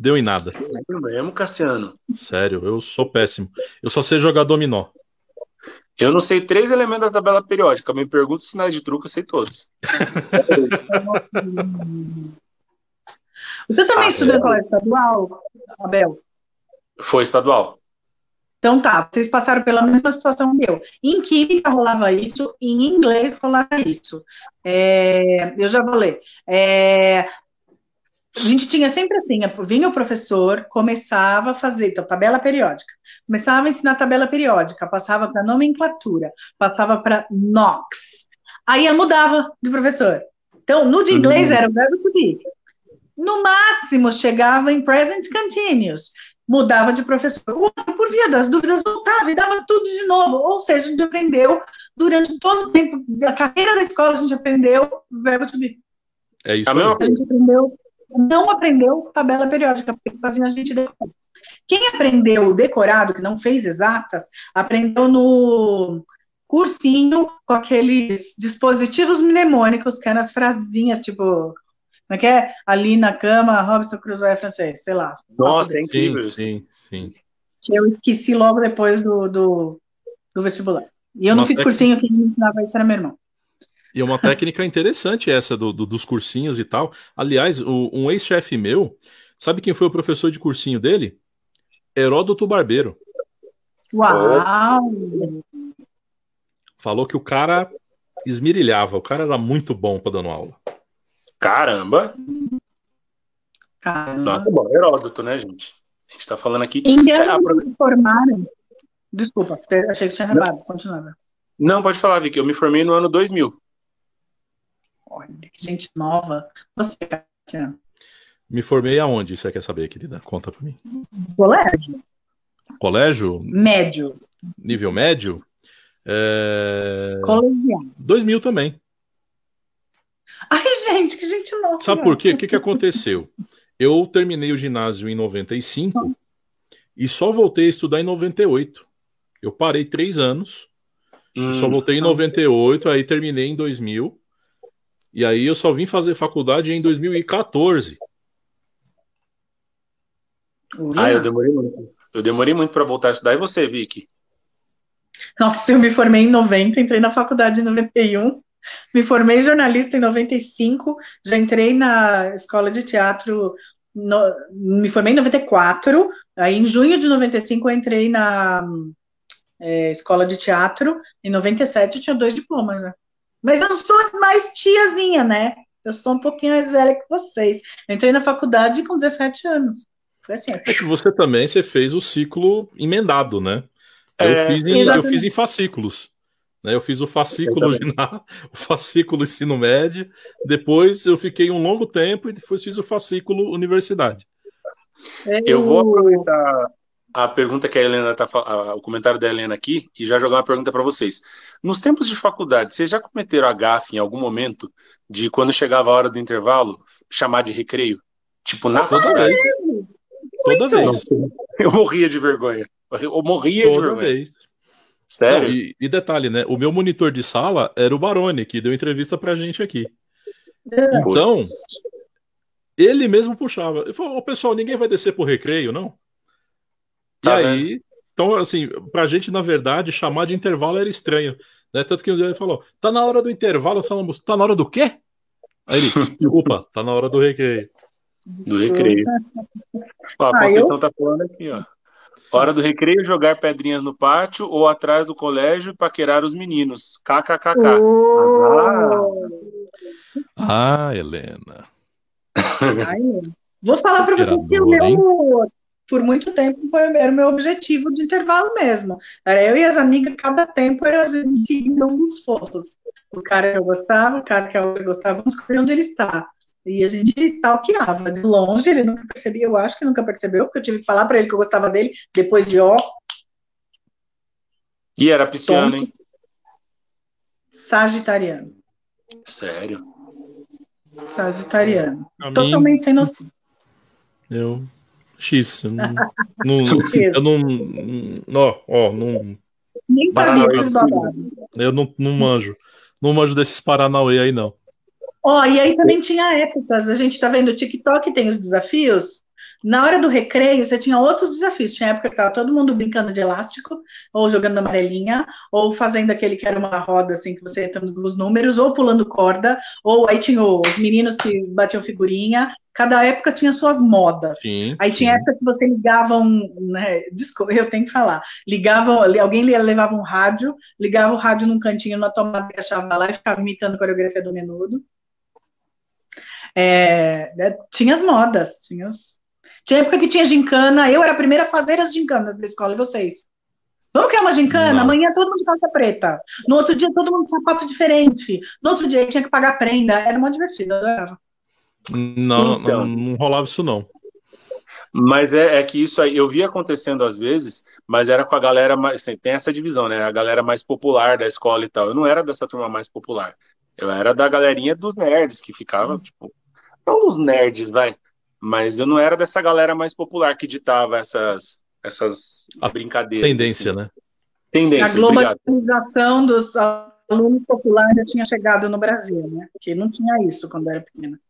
Deu em nada. Sério mesmo, Cassiano? Sério, eu sou péssimo. Eu só sei jogar dominó. Eu não sei três elementos da tabela periódica. Me pergunta sinais de truco, eu sei todos. Você também ah, estudou em colégio estadual, Abel? Foi estadual. Então tá, vocês passaram pela mesma situação que eu. Em química rolava isso, em inglês rolava isso. É, eu já vou ler. É, a gente tinha sempre assim, vinha o professor, começava a fazer, então, tabela periódica. Começava a ensinar tabela periódica, passava para nomenclatura, passava para NOx. Aí mudava de professor. Então, no de inglês uhum. era o verbo to be. No máximo, chegava em present continuous mudava de professor. O outro, por via das dúvidas, voltava e dava tudo de novo. Ou seja, a gente aprendeu, durante todo o tempo da carreira da escola, a gente aprendeu o verbo to be. É isso mesmo. A gente aprendeu, não aprendeu tabela periódica, porque eles faziam a gente decorar. Quem aprendeu decorado, que não fez exatas, aprendeu no cursinho com aqueles dispositivos mnemônicos, que eram as frasinhas, tipo, como é que é? Ali na cama, Robson Crusoe é francês, sei lá. Nossa, é incrível. Sim, sim, Que eu esqueci logo depois do, do, do vestibular. E eu uma não fiz cursinho, quem me ensinava isso era meu irmão. E é uma técnica interessante essa do, do, dos cursinhos e tal. Aliás, o, um ex-chefe meu, sabe quem foi o professor de cursinho dele? Heródoto Barbeiro. Uau! Falou que o cara esmirilhava, o cara era muito bom para dando aula. Caramba! Caramba. Nossa, bom, Heródoto, né, gente? A gente tá falando aqui. Em que é, se formaram? Desculpa, achei que você tinha acabado. Continuava. Não, pode falar, Vicky. Eu me formei no ano 2000. Olha, que gente nova. Você? Me formei aonde? Você quer saber, querida? Conta pra mim. Colégio. Colégio? Médio. Nível médio? É... Colegial. 2000 também. Ai, gente, que gente nova. Sabe por quê? O que, que aconteceu? Eu terminei o ginásio em 95 e só voltei a estudar em 98. Eu parei três anos, hum, só voltei em 98, aí terminei em 2000. E aí eu só vim fazer faculdade em 2014. Ah, eu demorei muito. Eu demorei muito para voltar a estudar. E você, Vicky? Nossa, eu me formei em 90, entrei na faculdade em 91. Me formei jornalista em 95, já entrei na escola de teatro, no, me formei em 94, aí em junho de 95 eu entrei na é, escola de teatro, em 97 eu tinha dois diplomas, né? Mas eu sou mais tiazinha, né? Eu sou um pouquinho mais velha que vocês. Eu entrei na faculdade com 17 anos. Foi assim. É que você também você fez o ciclo emendado, né? Eu, é, fiz, em, eu fiz em fascículos. Né? Eu fiz o fascículo ginásio, o fascículo ensino médio, depois eu fiquei um longo tempo e depois fiz o fascículo universidade. Eu vou aproveitar a pergunta que a Helena tá o comentário da Helena aqui e já jogar uma pergunta para vocês. Nos tempos de faculdade, vocês já cometeram a gafe em algum momento de quando chegava a hora do intervalo chamar de recreio? Tipo na Toda faculdade. Vez. Toda vez. Eu morria de vergonha. Eu morria Toda de vergonha. Vez. Sério? Não, e, e, detalhe, né? O meu monitor de sala era o Baroni, que deu entrevista pra gente aqui. Então, ele mesmo puxava. Ele falou, pessoal, ninguém vai descer por recreio, não? Tá e vendo? aí, então, assim, pra gente, na verdade, chamar de intervalo era estranho. Né? Tanto que ele falou, tá na hora do intervalo, falamos, tá na hora do quê? Aí ele, desculpa, tá na hora do recreio. Do recreio. Ó, a ah, Conceição eu... tá falando aqui, ó. Hora do recreio, jogar pedrinhas no pátio ou atrás do colégio paquerar os meninos. KKKK. Oh. Ah. ah, Helena. Ai, vou falar para vocês que o meu, por muito tempo, era o meu objetivo de intervalo mesmo. Era eu e as amigas, cada tempo era a gente seguir um dos fotos. O cara que eu gostava, o cara que eu gostava, vamos escolher onde ele está. E a gente stalkeava de longe, ele nunca percebia, eu acho que nunca percebeu, porque eu tive que falar para ele que eu gostava dele, depois de ó. E era pisciano, hein? Sagitariano. Sério? Sagitariano. Totalmente mim, sem noção. Eu. X. Eu não. não eu não. Ó, ó, não. Nem sabia desse babado. Eu não, não manjo. Não manjo desses Paranauê aí, não. Ó, oh, e aí também tinha épocas, a gente está vendo o TikTok tem os desafios. Na hora do recreio, você tinha outros desafios. Tinha época que estava todo mundo brincando de elástico, ou jogando amarelinha, ou fazendo aquele que era uma roda, assim, que você entra nos números, ou pulando corda, ou aí tinha os meninos que batiam figurinha. Cada época tinha suas modas. Sim, aí sim. tinha época que você ligava um. Né, desculpa, eu tenho que falar. Ligava, alguém levava um rádio, ligava o rádio num cantinho na tomada que achava lá e ficava imitando a coreografia do menudo. É, né, tinha as modas, tinha os, tinha época que tinha gincana, eu era a primeira a fazer as gincanas da escola, e vocês? Vamos criar uma gincana? Não. Amanhã todo mundo de calça preta. No outro dia todo mundo de sapato diferente. No outro dia tinha que pagar prenda. Era uma divertida, eu adorava. Não, então, não, não, rolava isso não. Mas é, é, que isso aí, eu vi acontecendo às vezes, mas era com a galera mais, assim, tem essa divisão, né, a galera mais popular da escola e tal, eu não era dessa turma mais popular, eu era da galerinha dos nerds, que ficava, tipo, não os nerds, vai, mas eu não era dessa galera mais popular que ditava essas, essas a brincadeiras. Tendência, assim. né? Tendência, A globalização obrigado. dos alunos populares já tinha chegado no Brasil, né? Porque não tinha isso quando eu era pequena.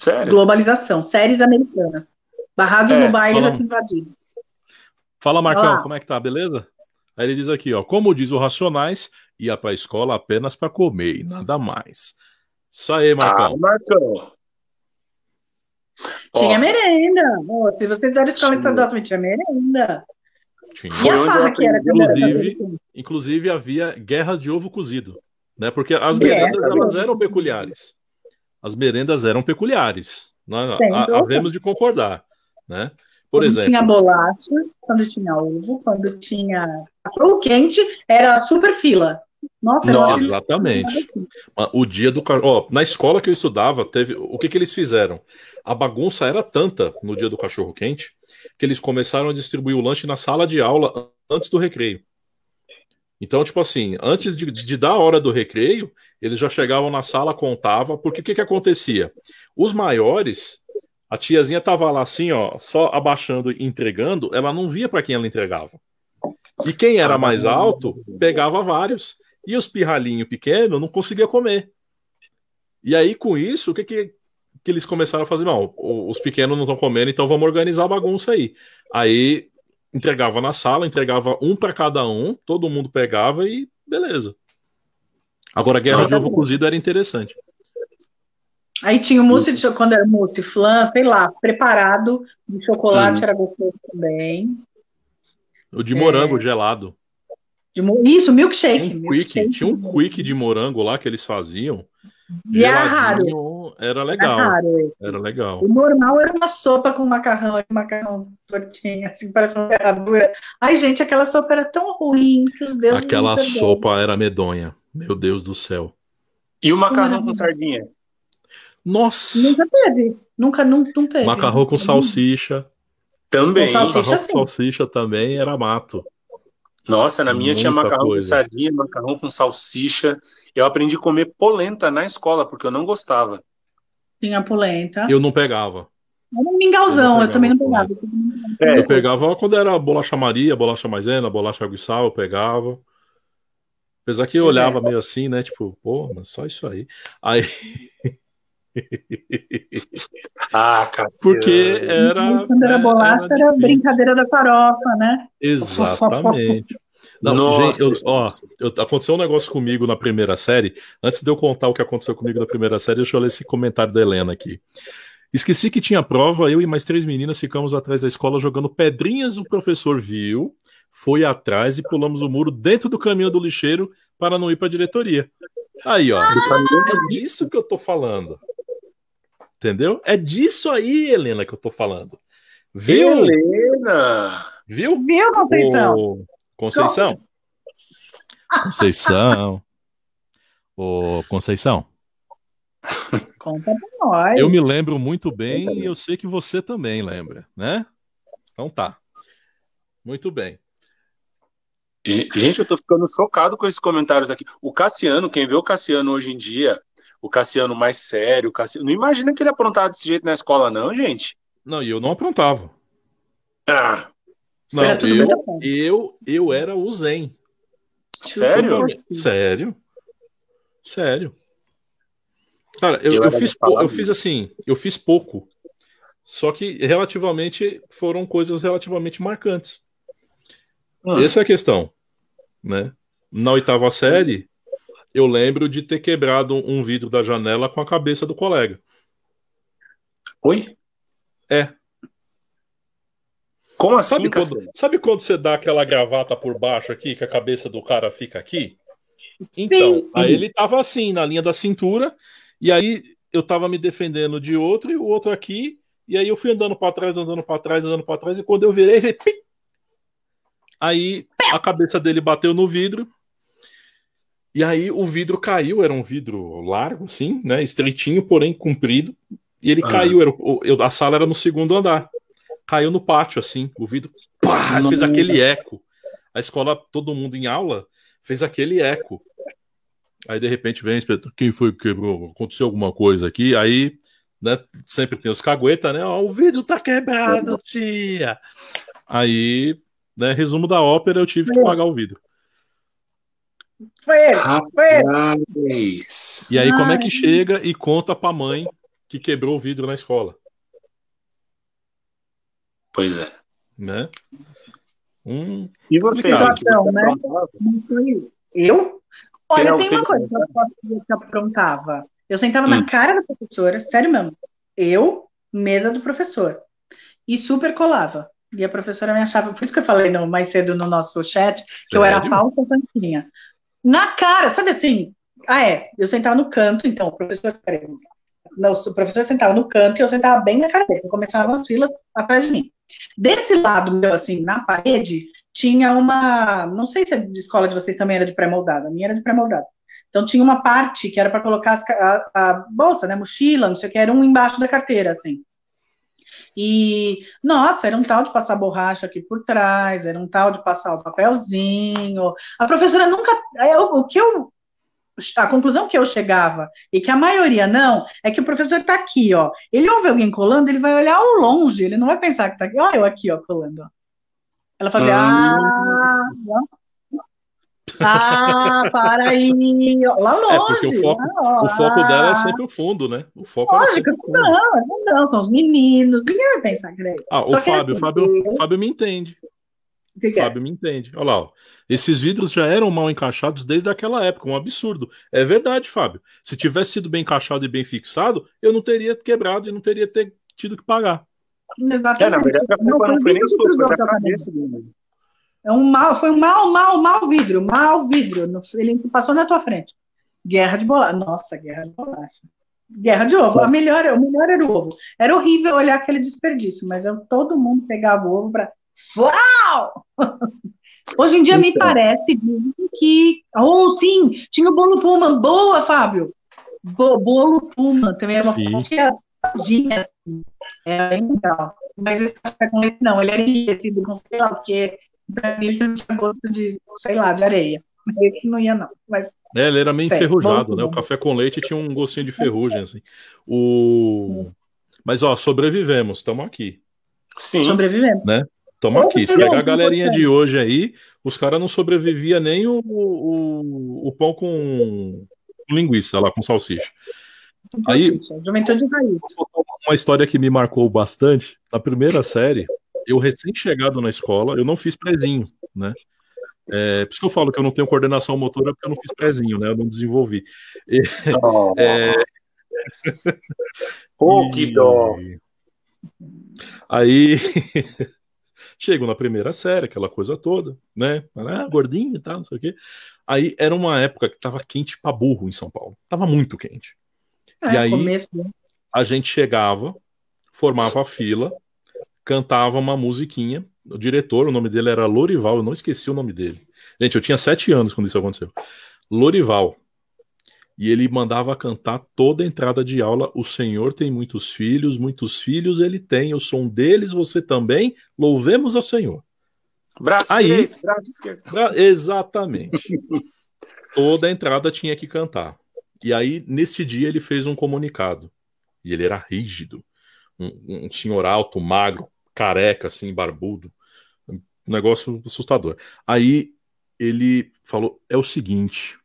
Sério? Globalização, séries americanas. Barrado é, no baile fala... já tinha invadido. Fala, Marcão, Olá. como é que tá? Beleza? Aí ele diz aqui, ó, como diz o Racionais, ia pra escola apenas para comer e nada mais. Isso aí, Marcão. Ah, Marcão. Tinha Ó, merenda. Oh, se vocês deram escola estadual, também tinha merenda. Tinha. E a farra que era? Inclusive, inclusive havia guerra de ovo cozido. Né? Porque as merendas elas eram peculiares. As merendas eram peculiares. Nós havemos de concordar. Né? Por quando exemplo. tinha bolacha, quando tinha ovo, quando tinha cachorro quente, era super fila. Nossa, Nossa exatamente. O dia do ó, na escola que eu estudava, teve o que, que eles fizeram? A bagunça era tanta no dia do cachorro quente que eles começaram a distribuir o lanche na sala de aula antes do recreio. Então, tipo assim, antes de, de dar a hora do recreio, eles já chegavam na sala, contava, porque o que, que acontecia? Os maiores, a tiazinha tava lá assim, ó, só abaixando e entregando, ela não via para quem ela entregava. E quem era mais alto pegava vários. E os pirralhinhos pequenos não conseguia comer. E aí, com isso, o que, que, que eles começaram a fazer? Não, os pequenos não estão comendo, então vamos organizar a bagunça aí. Aí entregava na sala, entregava um para cada um, todo mundo pegava e beleza. Agora, a guerra de ovo cozido era interessante. Aí tinha o mousse de quando era mousse, flan, sei lá, preparado de chocolate, hum. era gostoso também. O de morango é... gelado. Isso, milkshake. Tinha um, milkshake. Quick, tinha um quick de morango lá que eles faziam. E era raro. Era legal. Era, raro. era legal. O normal era uma sopa com macarrão, macarrão tortinho, assim, parece uma ferradura. Ai, gente, aquela sopa era tão ruim que os deuses. Aquela sopa era medonha. Meu Deus do céu. E o macarrão com sardinha? Nossa! Nunca teve. Nunca, nunca, não teve. Macarrão com salsicha. Também. Com salsicha, macarrão sim. com salsicha também era mato. Nossa, na minha Muita tinha macarrão coisa. com sardinha, macarrão com salsicha. Eu aprendi a comer polenta na escola, porque eu não gostava. Tinha polenta. Eu não pegava. Era um mingauzão, Eu eu, também não pegava. É, Eu pegava quando era bolacha Maria, bolacha maisena, bolacha água e sal, eu pegava. Apesar que eu olhava meio assim, né? Tipo, pô, mas só isso aí. Aí. Ah, Cassiano. Porque era. Quando era bolacha, era, difícil. brincadeira da farofa, né? Exatamente. Não, Nossa, gente, eu- ó, eu- aconteceu um negócio comigo na primeira série. Antes de eu contar o que aconteceu comigo na primeira série, deixa eu ler esse comentário da Helena aqui. Esqueci que tinha prova, eu e mais três meninas ficamos atrás da escola jogando pedrinhas. O professor viu, foi atrás e pulamos o muro dentro do caminhão do lixeiro para não ir para a diretoria. Aí, ó, é disso que eu tô falando. Entendeu? É disso aí, Helena, que eu tô falando. Viu? Helena! Viu? Viu, Conceição? Ô, Conceição. Conceição. Ô, Conceição. Conta pra nós. Eu me lembro muito bem e eu sei que você também lembra, né? Então tá. Muito bem. Ge- Gente, eu tô ficando chocado com esses comentários aqui. O Cassiano, quem vê o Cassiano hoje em dia, o Cassiano mais sério, o Cassiano... não imagina que ele aprontava desse jeito na escola, não, gente. Não, e eu não aprontava. Ah, Não, tudo eu, eu, eu era o Zen. sério? Sério. Sério. Cara, eu, Eu eu fiz, eu fiz assim, eu fiz pouco. Só que relativamente foram coisas relativamente marcantes. Ah. Essa é a questão, né? Na oitava série, eu lembro de ter quebrado um vidro da janela com a cabeça do colega. Oi? É. Como assim, sabe quando, sabe quando você dá aquela gravata por baixo aqui, que a cabeça do cara fica aqui? Então, Sim. aí ele tava assim, na linha da cintura, e aí eu tava me defendendo de outro e o outro aqui, e aí eu fui andando para trás, andando para trás, andando para trás, e quando eu virei, veio, aí a cabeça dele bateu no vidro, e aí o vidro caiu, era um vidro largo, assim, né, estreitinho, porém comprido, e ele ah. caiu, era, a sala era no segundo andar caiu no pátio, assim, o vidro pá, fez aquele eco. A escola, todo mundo em aula, fez aquele eco. Aí de repente vem o inspetor, quem foi que quebrou? Aconteceu alguma coisa aqui? Aí, né, sempre tem os cagueta, né? Ó, o vidro tá quebrado, tia. Aí, né, resumo da ópera, eu tive que pagar o vidro. Foi ele, foi ele. E aí, como é que chega e conta pra mãe que quebrou o vidro na escola? Pois é. Né? Hum, e você, situação, né? Eu? Olha, tem, tem uma coisa que eu que aprontava. Eu sentava hum. na cara da professora, sério mesmo. Eu, mesa do professor. E super colava. E a professora me achava, por isso que eu falei no, mais cedo no nosso chat, que sério? eu era falsa santinha. Na cara, sabe assim? Ah, é. Eu sentava no canto, então, o professor, o professor sentava no canto e eu sentava bem na cara dele. Começavam as filas atrás de mim. Desse lado meu, assim, na parede, tinha uma. Não sei se a escola de vocês também era de pré-moldada, a minha era de pré-moldada. Então tinha uma parte que era para colocar as, a, a, bolsa, né, mochila, não sei o que, era um embaixo da carteira, assim. E, nossa, era um tal de passar borracha aqui por trás, era um tal de passar o papelzinho. A professora nunca. É, o, que eu a conclusão que eu chegava, e que a maioria não, é que o professor está aqui, ó. Ele ouve alguém colando, ele vai olhar ao longe, ele não vai pensar que está aqui. Olha eu aqui, ó, colando. Ela fazia, ah, ah, ah para aí, lá longe. É porque o foco, lá, o foco dela é sempre o fundo, né? O foco Lógico, é sempre não, não, são os meninos, ninguém vai pensar que é Ah, o Fábio, o Fábio, Fábio me entende. Que que é? Fábio é? me entende. Olha lá, ó. esses vidros já eram mal encaixados desde aquela época, um absurdo. É verdade, Fábio. Se tivesse sido bem encaixado e bem fixado, eu não teria quebrado e não teria ter tido que pagar. Exatamente. É, na verdade, a culpa não, foi nem sua, foi da cabeça dele. É um mal, foi um mal, mal, mal vidro, mal vidro. Ele passou na tua frente. Guerra de bolacha. Nossa, guerra de bolacha. Guerra de ovo. A melhor, o melhor era o ovo. Era horrível olhar aquele desperdício, mas eu, todo mundo pegava o ovo para Uau! Hoje em dia então. me parece que. Oh, sim, tinha o bolo Puma. Boa, Fábio! Bo bolo Puma também é uma fatia assim. É legal. Mas esse café com leite não, ele era enriquecido com sei lá o que. Não tinha gosto de, sei lá, de areia. Esse não ia, não. Mas, é, ele era meio é, enferrujado, né? O café com leite tinha um gostinho de ferrugem, assim. O... Mas, ó, sobrevivemos, estamos aqui. Sim. Sobrevivemos. Né? Toma aqui. Se pegar a galerinha de hoje aí, os caras não sobreviviam nem o, o, o pão com linguiça lá, com salsicha. Aí, Juventude raiz. Uma história que me marcou bastante. Na primeira série, eu recém-chegado na escola, eu não fiz prezinho, né? É, por isso que eu falo que eu não tenho coordenação motora, porque eu não fiz prezinho, né? Eu não desenvolvi. E, oh. é... oh, que dó! Aí Chego na primeira série, aquela coisa toda, né? Ah, gordinho e tal, não sei o quê. Aí era uma época que tava quente pra burro em São Paulo. Tava muito quente. É, e aí começo, né? a gente chegava, formava a fila, cantava uma musiquinha. O diretor, o nome dele era Lorival, eu não esqueci o nome dele. Gente, eu tinha sete anos quando isso aconteceu. Lorival. E ele mandava cantar toda a entrada de aula. O Senhor tem muitos filhos, muitos filhos ele tem. Eu sou um deles, você também. Louvemos ao Senhor. Braço Aí, direito, braço esquerdo. Exatamente. toda a entrada tinha que cantar. E aí, nesse dia, ele fez um comunicado. E ele era rígido. Um, um senhor alto, magro, careca, assim, barbudo. Um negócio assustador. Aí ele falou: é o seguinte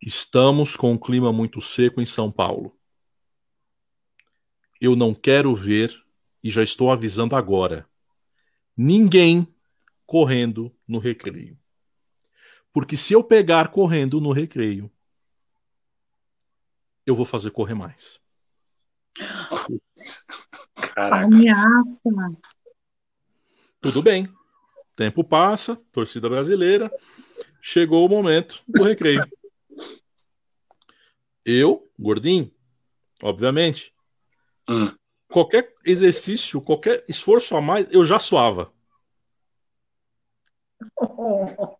Estamos com um clima muito seco em São Paulo. Eu não quero ver e já estou avisando agora: ninguém correndo no recreio. Porque se eu pegar correndo no recreio, eu vou fazer correr mais. Caraca. Ameaça. Tudo bem. Tempo passa, torcida brasileira. Chegou o momento do recreio. Eu, gordinho, obviamente. Hum. Qualquer exercício, qualquer esforço a mais, eu já suava.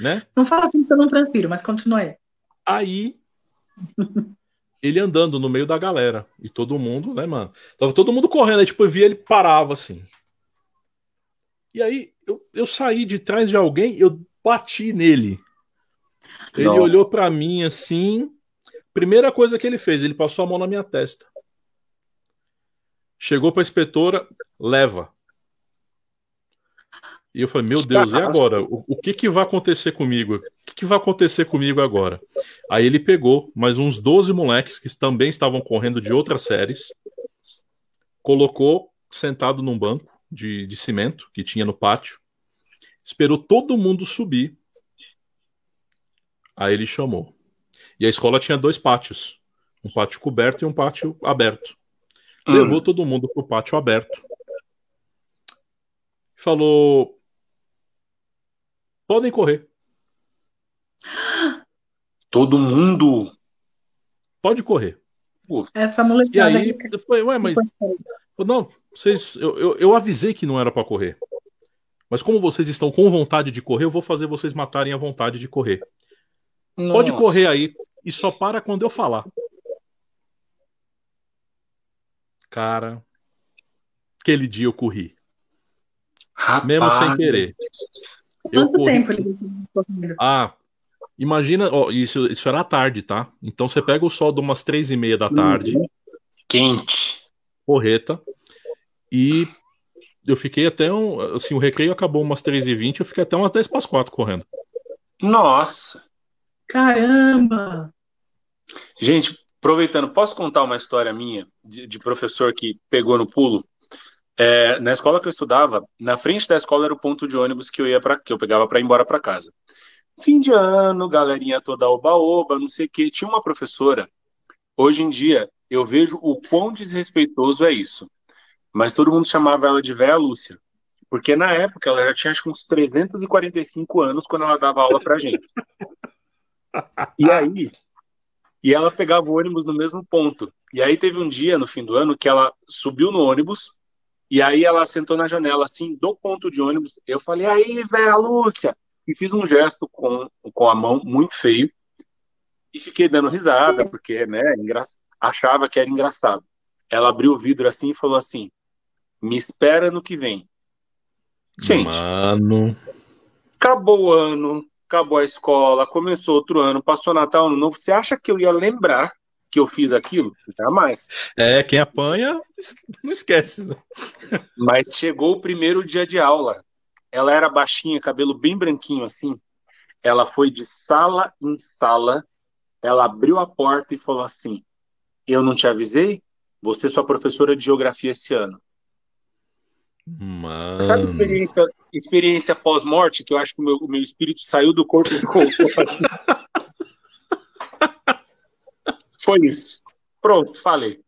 Né? Não fala assim que eu não transpiro, mas continue aí. Aí, ele andando no meio da galera. E todo mundo, né, mano? Tava todo mundo correndo. Aí, tipo, eu via ele parava assim. E aí, eu, eu saí de trás de alguém, eu bati nele. Ele não. olhou para mim assim. Primeira coisa que ele fez, ele passou a mão na minha testa. Chegou pra inspetora, leva. E eu falei, meu Deus, e agora? O, o, que que vai acontecer comigo? O que, que vai acontecer comigo agora? Aí ele pegou mais uns 12 moleques que também estavam correndo de outras séries, colocou sentado num banco de, de cimento que tinha no pátio, esperou todo mundo subir. Aí ele chamou. E a escola tinha dois pátios, um pátio coberto e um pátio aberto. Hum. Levou todo mundo pro pátio aberto. Falou: Podem correr. Todo mundo. Pode correr. Essa molecada. E aí, foi, ué, mas. Não, vocês. Eu, eu, eu avisei que não era para correr. Mas como vocês estão com vontade de correr, eu vou fazer vocês matarem a vontade de correr. Nossa. Pode correr aí e só para quando eu falar. Cara, aquele dia eu corri. Rapaz. Mesmo sem querer. Quanto corri... tempo ele correndo? Ah, imagina, ó, isso, isso era à tarde, tá? Então você pega o sol de umas três e meia da tarde. Quente. Porreta. E eu fiquei até um. Assim, o recreio acabou umas 3h20, eu fiquei até umas 10 para as 4 correndo. Nossa! Caramba! Gente, aproveitando, posso contar uma história minha de, de professor que pegou no pulo? É, na escola que eu estudava, na frente da escola era o ponto de ônibus que eu ia para que eu pegava para ir embora para casa. Fim de ano, galerinha toda oba-oba, não sei o que. Tinha uma professora. Hoje em dia, eu vejo o quão desrespeitoso é isso. Mas todo mundo chamava ela de Véia Lúcia. Porque na época ela já tinha acho que uns 345 anos quando ela dava aula pra gente. E aí, e ela pegava o ônibus no mesmo ponto. E aí teve um dia no fim do ano que ela subiu no ônibus e aí ela sentou na janela, assim, do ponto de ônibus. Eu falei, aí, velha Lúcia! E fiz um gesto com, com a mão muito feio. E fiquei dando risada, porque, né, engra... achava que era engraçado. Ela abriu o vidro assim e falou assim: Me espera no que vem. Gente. Mano. Acabou o ano, acabou a escola, começou outro ano, passou Natal, Ano Novo. Você acha que eu ia lembrar que eu fiz aquilo? Jamais. É, quem apanha não esquece. Né? Mas chegou o primeiro dia de aula. Ela era baixinha, cabelo bem branquinho assim. Ela foi de sala em sala. Ela abriu a porta e falou assim: Eu não te avisei? Você é sua professora de geografia esse ano. Mano. Sabe experiência, experiência pós-morte, que eu acho que o meu, o meu espírito saiu do corpo e voltou assim. Foi isso. Pronto, falei.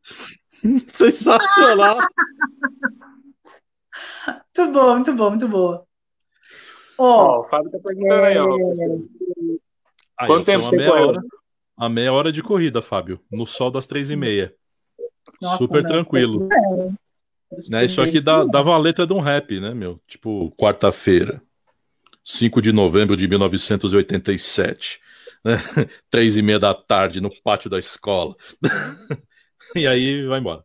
Sensacional. muito bom, muito bom, muito bom. Ó, oh, o Fábio tá perguntando aí, ó. Aí, Quanto tempo você correu? Hora, a meia hora de corrida, Fábio. No sol das três e meia. Nossa, Super tranquilo. Né, isso aqui dá, dava uma letra de um rap, né, meu? Tipo, quarta-feira, 5 de novembro de 1987 né? três e meia da tarde no pátio da escola. e aí vai embora.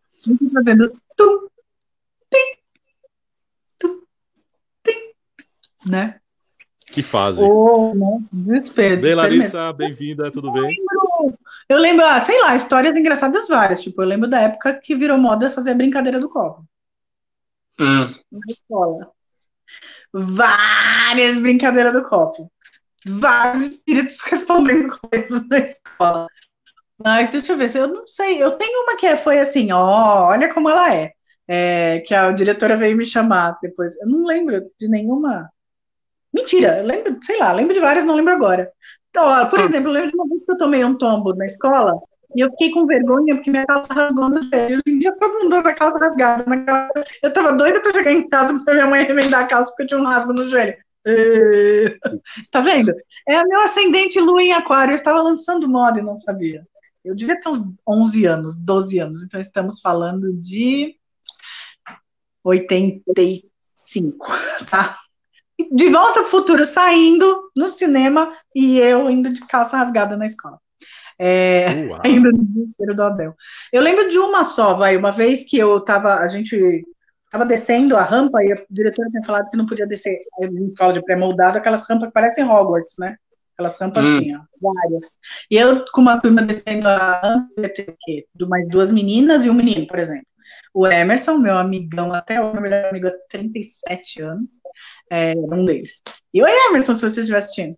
Fazendo tum, tim, tum, tim, né? Que fase. Oh, né? Desespero. Bem, Larissa, bem-vinda, tudo bem? Eu lembro, ah, sei lá, histórias engraçadas várias. Tipo, eu lembro da época que virou moda fazer a brincadeira do copo. Hum. Na escola. Várias brincadeiras do copo vários espíritos respondendo coisas na escola. Mas deixa eu ver, eu não sei. Eu tenho uma que foi assim, ó, olha como ela é. é, que a diretora veio me chamar depois. Eu não lembro de nenhuma. Mentira, eu lembro, sei lá, lembro de várias, não lembro agora. Então, por ah. exemplo, eu lembro de uma vez que eu tomei um tombo na escola e eu fiquei com vergonha porque minha calça rasgou no joelho. Hoje em dia todo mundo anda calça rasgada. Eu tava doida pra chegar em casa pra minha mãe remendar a calça porque eu tinha um rasgo no joelho. Tá vendo? É meu ascendente lua em aquário. Eu estava lançando moda e não sabia. Eu devia ter uns 11 anos, 12 anos. Então estamos falando de 85, tá? De volta ao futuro, saindo no cinema e eu indo de calça rasgada na escola. É, ainda no desespero do Abel. Eu lembro de uma só, vai, uma vez que eu tava, a gente tava descendo a rampa e a diretora tinha falado que não podia descer em escola de pré-moldado, aquelas rampas que parecem Hogwarts, né? Aquelas rampas hum. assim, ó, várias. E eu, com uma turma descendo a rampa, ia ter o quê? Mais duas meninas e um menino, por exemplo. O Emerson, meu amigão até o meu melhor amigo há 37 anos, é um deles. E o Emerson, se você estiver assistindo.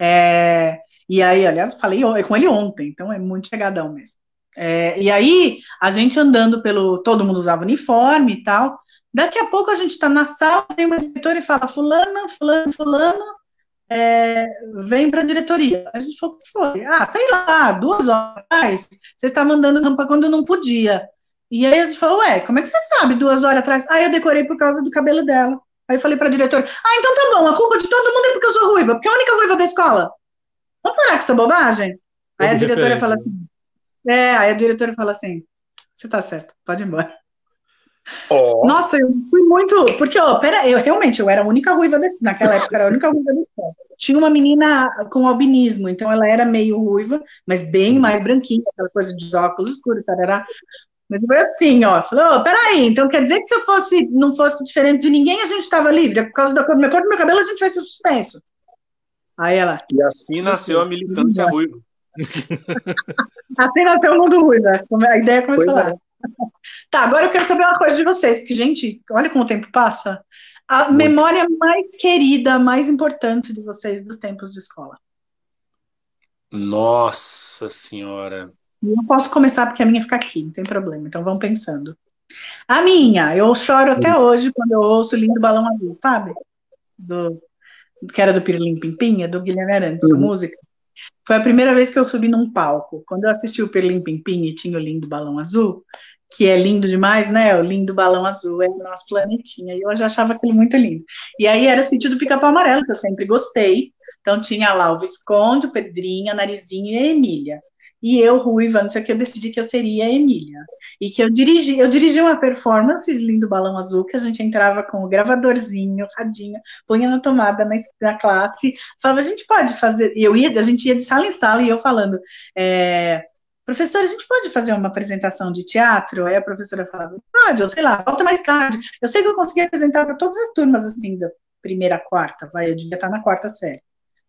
É, e aí, aliás, falei com ele ontem, então é muito chegadão mesmo. É, e aí, a gente andando pelo. Todo mundo usava uniforme e tal. Daqui a pouco a gente está na sala, tem uma inspetora e fala: Fulano, Fulano, Fulano, é, vem para a diretoria. A gente falou: o que foi? Ah, sei lá, duas horas você está mandando rampa quando não podia. E aí a gente falou: Ué, como é que você sabe duas horas atrás? Ah, eu decorei por causa do cabelo dela. Aí eu falei para a diretora: Ah, então tá bom, a culpa de todo mundo é porque eu sou ruiva, porque é a única ruiva da escola. Vamos parar com essa bobagem? Aí a diretora fala assim. É, aí a diretora fala assim: você tá certo, pode ir embora. Oh. Nossa, eu fui muito. Porque, ó, pera, eu realmente eu era a única ruiva desse, naquela época, era a única ruiva da escola. Tinha uma menina com albinismo, então ela era meio ruiva, mas bem mais branquinha, aquela coisa de óculos escuros, tarará. Mas foi assim, ó. Falou, oh, peraí, então quer dizer que se eu fosse, não fosse diferente de ninguém, a gente estava livre. Por causa da cor do meu corpo e do meu cabelo, a gente vai ser suspenso. Aí ela. E assim nasceu a militância ruiva. Assim nasceu o mundo ruivo. A ideia começou lá. É. Tá, agora eu quero saber uma coisa de vocês, porque, gente, olha como o tempo passa. A Muito. memória mais querida, mais importante de vocês dos tempos de escola. Nossa Senhora. Eu posso começar porque a minha fica aqui, não tem problema. Então vamos pensando. A minha, eu choro até hoje quando eu ouço Lindo Balão Azul, sabe? Do que era do Pirlim Pimpim, é do Guilherme Arantes, uhum. música. Foi a primeira vez que eu subi num palco. Quando eu assisti o Pirlim Pimpim e tinha o lindo balão azul, que é lindo demais, né? O lindo balão azul é o nosso planetinha. E eu já achava aquilo muito lindo. E aí era o sítio do pica-pau amarelo, que eu sempre gostei. Então tinha lá o Visconde, o Pedrinho, a Narizinho e a Emília e eu, ruiva, não sei o que, eu decidi que eu seria a Emília. E que eu dirigi, eu dirigi uma performance de Lindo Balão Azul, que a gente entrava com o gravadorzinho, radinho, punha na tomada na, na classe, falava, a gente pode fazer, e eu ia, a gente ia de sala em sala, e eu falando, é, professor, a gente pode fazer uma apresentação de teatro? Aí a professora falava, pode, ou sei lá, volta mais tarde. Eu sei que eu consegui apresentar para todas as turmas, assim, da primeira a quarta, vai, eu devia estar na quarta série,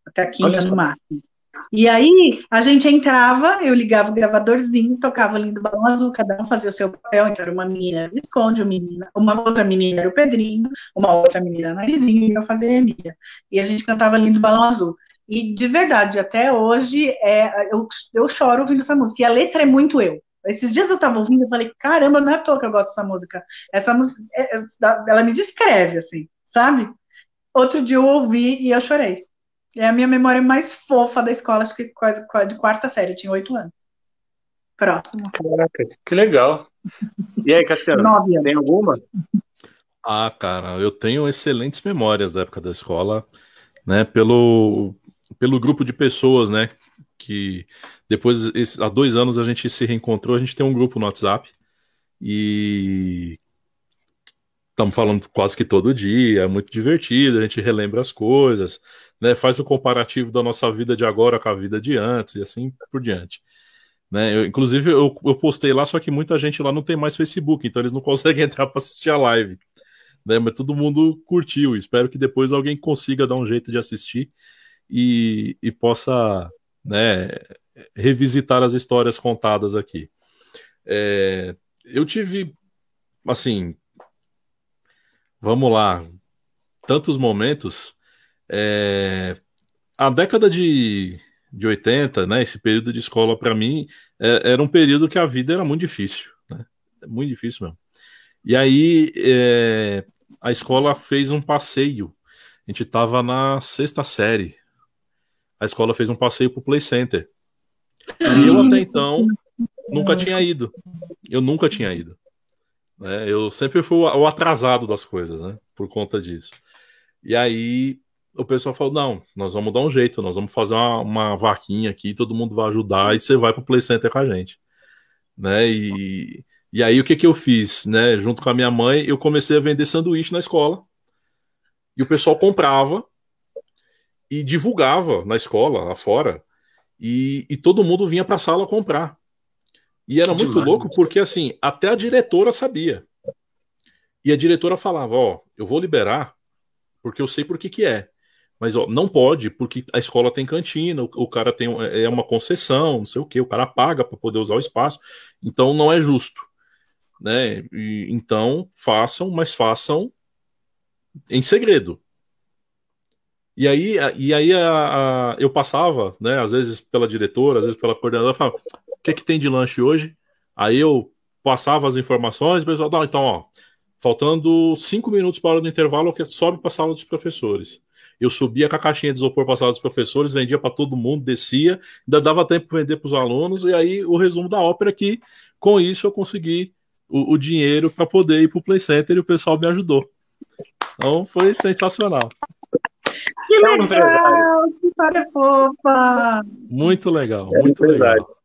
até a quinta no máximo. E aí a gente entrava, eu ligava o gravadorzinho, tocava Lindo Balão Azul, cada um fazia o seu papel, então era uma menina esconde, uma, menina, uma outra menina era o Pedrinho, uma outra menina Narizinho, e eu fazia a Emília. E a gente cantava Lindo Balão Azul. E de verdade, até hoje, é, eu, eu choro ouvindo essa música. E a letra é muito eu. Esses dias eu tava ouvindo e falei, caramba, não é à toa que eu gosto dessa música. Essa música, é, é, ela me descreve, assim, sabe? Outro dia eu ouvi e eu chorei. É a minha memória mais fofa da escola, acho que quase, de quarta série, eu tinha oito anos. Próximo. Caraca, que legal. E aí, Cassiano, tem alguma? Ah, cara, eu tenho excelentes memórias da época da escola, né? Pelo, pelo grupo de pessoas, né? Que depois, há dois anos, a gente se reencontrou, a gente tem um grupo no WhatsApp e estamos falando quase que todo dia, é muito divertido, a gente relembra as coisas, né, faz o comparativo da nossa vida de agora com a vida de antes e assim por diante. Né? Eu, inclusive, eu, eu, postei lá, só que muita gente lá não tem mais Facebook, então eles não conseguem entrar para assistir a live. Né? Mas todo mundo curtiu. Espero que depois alguém consiga dar um jeito de assistir e, e possa né, revisitar as histórias contadas aqui. É, eu tive, assim, vamos lá, tantos momentos é, a década de, de 80, né, esse período de escola, para mim, é, era um período que a vida era muito difícil. Né? Muito difícil mesmo. E aí é, a escola fez um passeio. A gente estava na sexta série. A escola fez um passeio para o Play Center. E eu até então nunca tinha ido. Eu nunca tinha ido. Né? Eu sempre fui o atrasado das coisas, né? Por conta disso. E aí o pessoal falou: não, nós vamos dar um jeito, nós vamos fazer uma, uma vaquinha aqui, todo mundo vai ajudar e você vai pro Play Center com a gente. Né? E, e aí o que, que eu fiz? Né? Junto com a minha mãe, eu comecei a vender sanduíche na escola. E o pessoal comprava e divulgava na escola, lá fora. E, e todo mundo vinha para a sala comprar. E era que muito demais. louco porque assim, até a diretora sabia. E a diretora falava: Ó, eu vou liberar porque eu sei por que que é. Mas ó, não pode, porque a escola tem cantina, o, o cara tem é, é uma concessão, não sei o que, o cara paga para poder usar o espaço, então não é justo. Né? E, então façam, mas façam em segredo. E aí, e aí a, a, eu passava, né, às vezes pela diretora, às vezes pela coordenadora, falava, o que é que tem de lanche hoje? Aí eu passava as informações, o pessoal, então, ó, faltando cinco minutos para o hora do intervalo, que sobe para a sala dos professores. Eu subia com a caixinha de isopor para a sala dos professores, vendia para todo mundo, descia, ainda dava tempo para vender para os alunos, e aí o resumo da ópera é que, com isso, eu consegui o, o dinheiro para poder ir para o Play Center e o pessoal me ajudou. Então foi sensacional. Que é legal, que história fofa! Muito legal, é muito legal.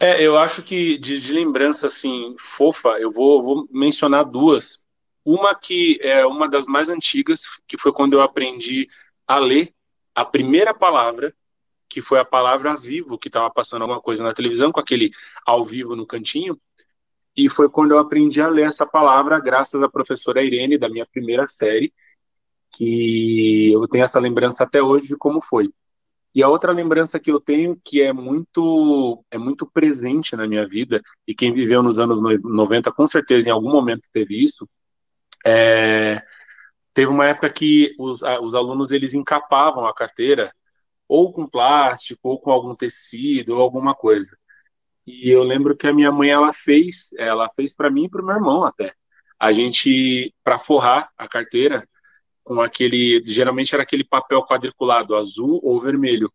É, eu acho que de, de, lembrança assim fofa, eu vou, vou mencionar duas. Uma que é uma das mais antigas, que foi quando eu aprendi a ler a primeira palavra, que foi a palavra vivo, que estava passando alguma coisa na televisão, com aquele ao vivo no cantinho. E foi quando eu aprendi a ler essa palavra, graças à professora Irene, da minha primeira série, que eu tenho essa lembrança até hoje de como foi. E a outra lembrança que eu tenho, que é muito é muito presente na minha vida, e quem viveu nos anos 90 com certeza em algum momento teve isso, é, teve uma época que os, os alunos eles encapavam a carteira ou com plástico, ou com algum tecido, ou alguma coisa. E eu lembro que a minha mãe ela fez, ela fez para mim e para o meu irmão até. A gente para forrar a carteira com aquele, geralmente era aquele papel quadriculado, azul ou vermelho.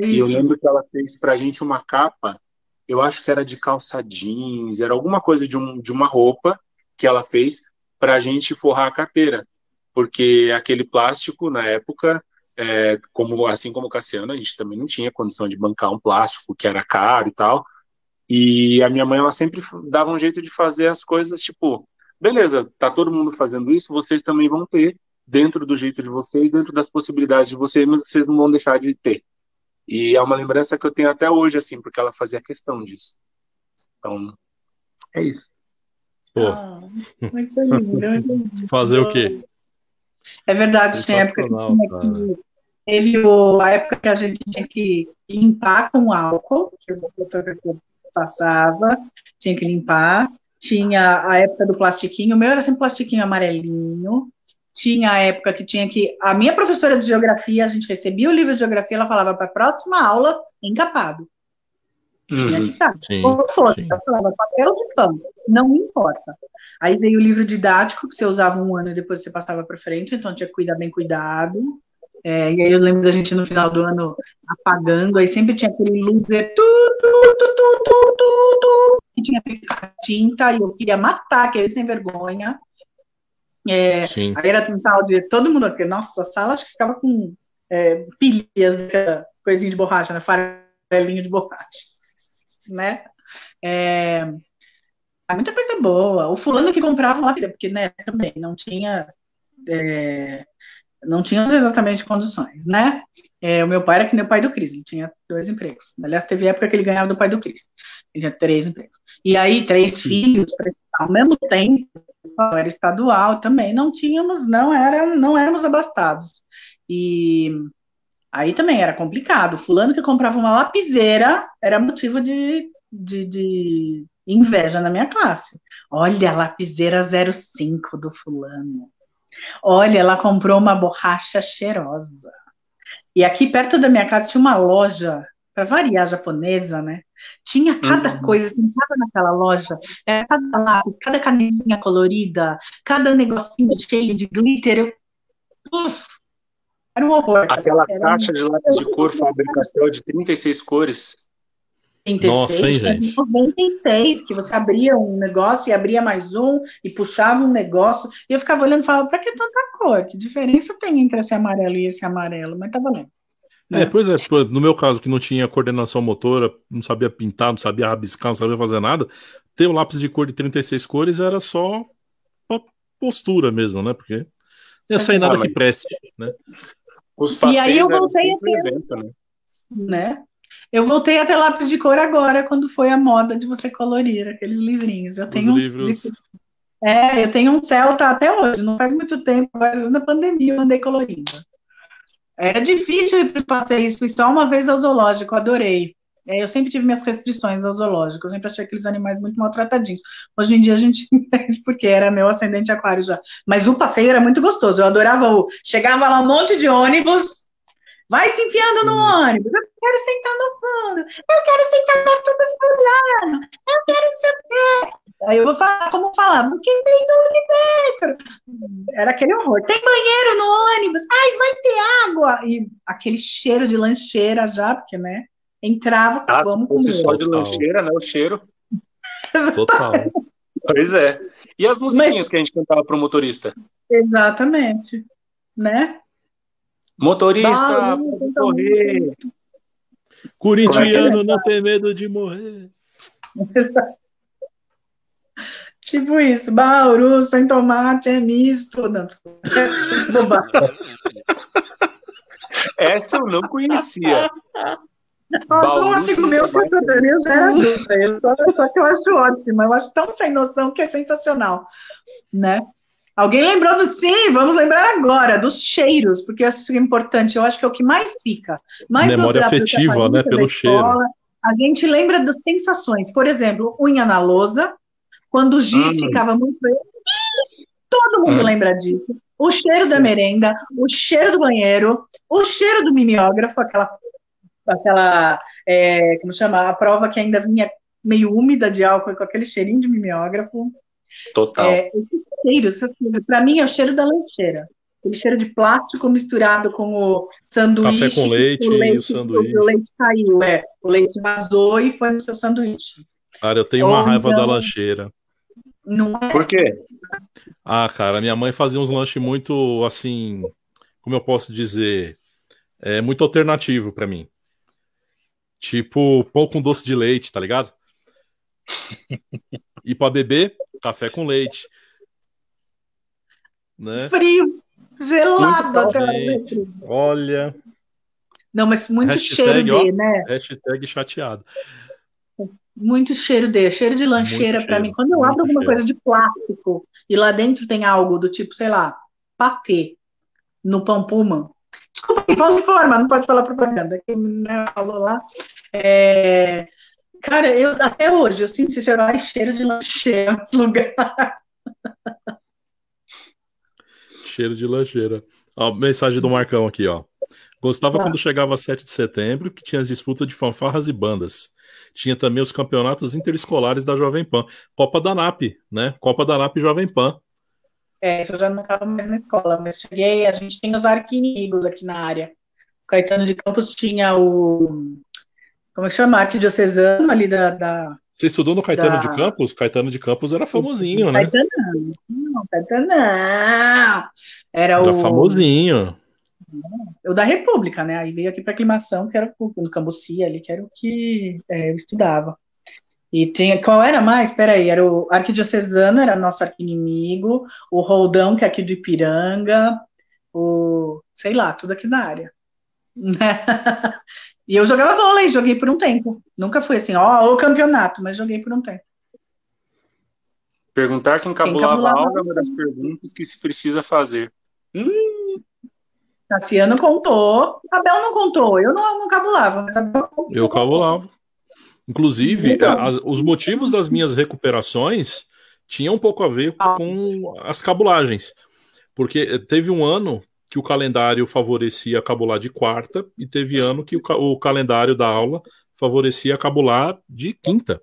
É e eu lembro que ela fez para a gente uma capa, eu acho que era de calça jeans, era alguma coisa de, um, de uma roupa que ela fez para a gente forrar a carteira, porque aquele plástico na época, é, como assim como o Cassiano, a gente também não tinha condição de bancar um plástico que era caro e tal. E a minha mãe ela sempre dava um jeito de fazer as coisas tipo, beleza, tá todo mundo fazendo isso, vocês também vão ter dentro do jeito de vocês, dentro das possibilidades de vocês, mas vocês não vão deixar de ter. E é uma lembrança que eu tenho até hoje, assim, porque ela fazia questão disso. Então, é isso. Ah, muito lindo, Fazer o quê? É verdade, tem época que teve o, a época que a gente tinha que limpar com álcool, que o professor passava, tinha que limpar. Tinha a época do plastiquinho, o meu era sempre plastiquinho amarelinho. Tinha a época que tinha que. A minha professora de geografia, a gente recebia o livro de geografia, ela falava para a próxima aula encapado. Tinha uhum, que estar. Sim, Ou fosse, ela falava papel de pão, não importa. Aí veio o livro didático, que você usava um ano e depois você passava para frente, então tinha que cuidar bem cuidado. É, e aí eu lembro da gente no final do ano apagando, aí sempre tinha aquele luzer tu, tu, tu, tu, tu, tu, tu, que tinha tinta, e eu queria matar aquele sem vergonha. É, Sim. Aí era tentar de todo mundo, porque nossa, a sala acho que ficava com é, pilhas, coisinha de borracha, né? Farelinho de borracha, né? É, muita coisa boa. O fulano que comprava uma porque né, também não tinha é, não tínhamos exatamente condições, né? É, o meu pai era que nem o pai do Cris, ele tinha dois empregos. Aliás, teve época que ele ganhava do pai do Cris. Ele tinha três empregos. E aí, três filhos, ao mesmo tempo, era estadual também, não tínhamos, não, era, não éramos abastados. E aí também era complicado. Fulano que comprava uma lapiseira era motivo de, de, de inveja na minha classe. Olha, a lapiseira 05 do fulano. Olha, ela comprou uma borracha cheirosa. E aqui perto da minha casa tinha uma loja para variar japonesa, né? Tinha cada uhum. coisa, assim, cada naquela loja, cada lápis, cada canetinha colorida, cada negocinho cheio de glitter. Eu... Uf, era um horror. Aquela era caixa um... de lápis de cor Faber-Castell de 36 cores. 36, Nossa, hein, gente? 96, que você abria um negócio e abria mais um e puxava um negócio. E eu ficava olhando e falava, para que tanta cor? Que diferença tem entre esse amarelo e esse amarelo? Mas tá valendo. É, pois é, no meu caso, que não tinha coordenação motora, não sabia pintar, não sabia rabiscar, não sabia fazer nada, ter o lápis de cor de 36 cores era só pra postura mesmo, né? Porque não ia sair nada ah, que preste, né? Os e aí eu voltei a ter, evento, né? né? Eu voltei a ter lápis de cor agora, quando foi a moda de você colorir aqueles livrinhos. Eu Os tenho livros... De... É, eu tenho um Celta até hoje, não faz muito tempo, mas na pandemia eu andei colorindo. Era difícil ir para os passeios, fui só uma vez ao zoológico, adorei. É, eu sempre tive minhas restrições ao zoológico, eu sempre achei aqueles animais muito maltratadinhos. Hoje em dia a gente entende porque era meu ascendente aquário já. Mas o passeio era muito gostoso, eu adorava o. Chegava lá um monte de ônibus, vai se enfiando no ônibus, eu quero sentar no fundo, eu quero sentar perto do fulano, eu quero não sei o quê. Aí eu vou falar como falar, porque tem no dentro. Era aquele horror. Tem banheiro no ônibus, ai, vai ter água. E aquele cheiro de lancheira já, porque, né? Entrava, ah, vamos comer. só de lancheira, né? O cheiro. Total. pois é. E as musiquinhas Mas... que a gente cantava pro motorista? Exatamente. Né? Motorista, pode correr. Corintiano é não tem medo de morrer. Tipo isso, Bauru sem tomate é misto. Não. Essa eu não conhecia. Bauru, um amigo meu que eu já era adulta, só, só que eu acho ótimo, eu acho tão sem noção que é sensacional, né? Alguém lembrou do sim, vamos lembrar agora dos cheiros, porque isso é importante, eu acho que é o que mais fica. Mais Memória afetiva, né, pelo cheiro. A gente lembra das sensações, por exemplo, unha na lousa, quando o giz hum. ficava muito. Todo mundo hum. lembra disso. O cheiro Sim. da merenda, o cheiro do banheiro, o cheiro do mimeógrafo, aquela, aquela é, como chama? A prova que ainda vinha meio úmida de álcool, com aquele cheirinho de mimeógrafo. Total. É, esses cheiros, essas coisas, para mim é o cheiro da lancheira. Aquele cheiro de plástico misturado com o sanduíche. Café com leite, o leite e o sanduíche. O leite caiu, é. O leite vazou e foi no seu sanduíche. Cara, eu tenho Ou uma raiva então, da lancheira. Não é? Por quê? Ah, cara, minha mãe fazia uns lanches muito assim, como eu posso dizer, é muito alternativo para mim. Tipo, pão com doce de leite, tá ligado? e para beber, café com leite. Né? Frio, gelado até Olha. Não, mas muito hashtag, cheiro ó, de, né? Hashtag chateado muito cheiro de cheiro de lancheira para mim. Quando eu abro alguma cheiro. coisa de plástico e lá dentro tem algo do tipo, sei lá, patê no pão puma. Desculpa, pão de forma, não pode falar propaganda, que né, falou lá. É... Cara, eu até hoje eu sinto esse cheiro, cheiro de lancheira lugar. Cheiro de lancheira. Ó, mensagem do Marcão aqui, ó. Gostava ah. quando chegava 7 de setembro, que tinha as disputas de fanfarras e bandas. Tinha também os campeonatos interescolares da Jovem Pan. Copa da NAP, né? Copa da NAP Jovem Pan. É, isso eu já não estava mais na escola, mas cheguei, a gente tinha os arquinimigos aqui na área. O Caetano de Campos tinha o. Como é que chama? Arquidiocesano ali da, da. Você estudou no Caetano da... de Campos? Caetano de Campos era famosinho, né? Caetano, não, Caetano não. Era, era o. famosinho. O da República, né? Aí veio aqui para aclimação, que era no Cambuci ali, que era o que é, eu estudava. E tinha, qual era mais? Peraí, era o Arquidiocesano, era nosso arquinimigo, o Roldão, que é aqui do Ipiranga, o, sei lá, tudo aqui na área. e eu jogava vôlei, joguei por um tempo. Nunca fui assim, ó, o campeonato, mas joguei por um tempo. Perguntar quem cabulava, quem cabulava algo é uma das perguntas que se precisa fazer. Hum, Cassiano contou, Abel não contou, eu não, não cabulava, mas Abel contou. Eu cabulava. Inclusive, então, as, os motivos das minhas recuperações tinham um pouco a ver ah. com as cabulagens. Porque teve um ano que o calendário favorecia cabular de quarta e teve ano que o, o calendário da aula favorecia cabular de quinta.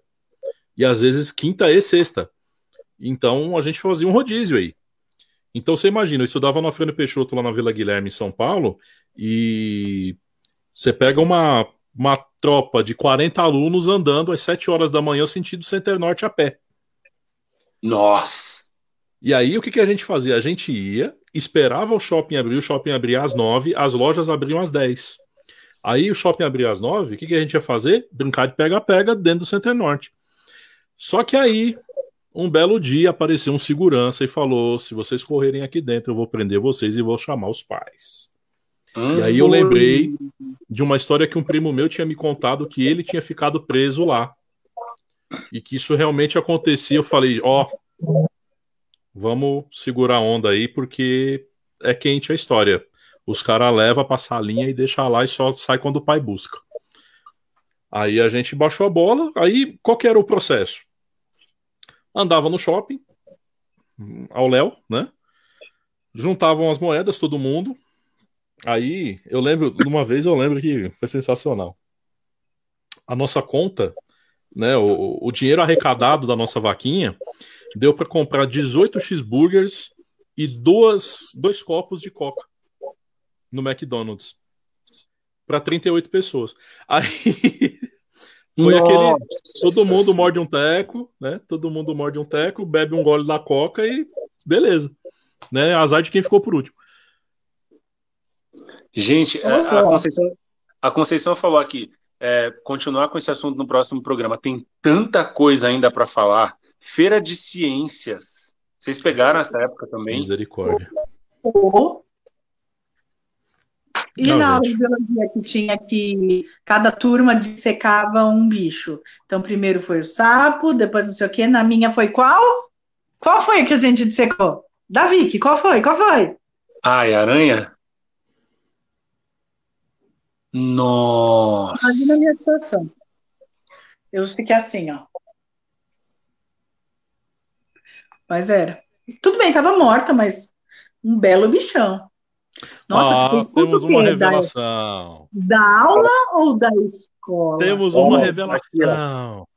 E às vezes quinta e sexta. Então a gente fazia um rodízio aí. Então você imagina, eu estudava no Afriano Peixoto lá na Vila Guilherme, em São Paulo, e você pega uma, uma tropa de 40 alunos andando às 7 horas da manhã sentido Center Norte a pé. Nossa! E aí o que, que a gente fazia? A gente ia, esperava o shopping abrir, o shopping abria às 9, as lojas abriam às 10. Aí o shopping abria às 9, o que, que a gente ia fazer? Brincar de pega-pega dentro do Center Norte. Só que aí, um belo dia, apareceu um segurança e falou: se vocês correrem aqui dentro, eu vou prender vocês e vou chamar os pais. E aí eu lembrei de uma história que um primo meu tinha me contado que ele tinha ficado preso lá. E que isso realmente acontecia. Eu falei, ó, oh, vamos segurar a onda aí, porque é quente a história. Os caras levam pra salinha e deixa lá e só sai quando o pai busca. Aí a gente baixou a bola, aí qual que era o processo? Andava no shopping, ao Léo, né? Juntavam as moedas, todo mundo. Aí eu lembro, de uma vez eu lembro que foi sensacional. A nossa conta, né? O, o dinheiro arrecadado da nossa vaquinha deu para comprar 18 cheeseburgers e duas, dois copos de coca no McDonald's para 38 pessoas. Aí foi Nossa. aquele todo mundo morde um teco, né? Todo mundo morde um teco, bebe um gole da coca e beleza. Né? Azar de quem ficou por último. Gente, a, a Conceição, a Conceição falou aqui, é, continuar com esse assunto no próximo programa. Tem tanta coisa ainda para falar. Feira de Ciências. Vocês pegaram essa época também? Misericórdia. E Não, na aula de biologia que tinha que cada turma dissecava um bicho. Então, primeiro foi o sapo, depois não sei o quê. Na minha foi qual? Qual foi que a gente dissecou? Da Vicky, qual foi? Qual foi? Ai, aranha? Nossa! Imagina a minha situação. Eu fiquei assim, ó. Mas era. Tudo bem, tava morta, mas um belo bichão. Nossa, ah, temos uma revelação. Da, da, aula ou da escola? Temos uma revelação.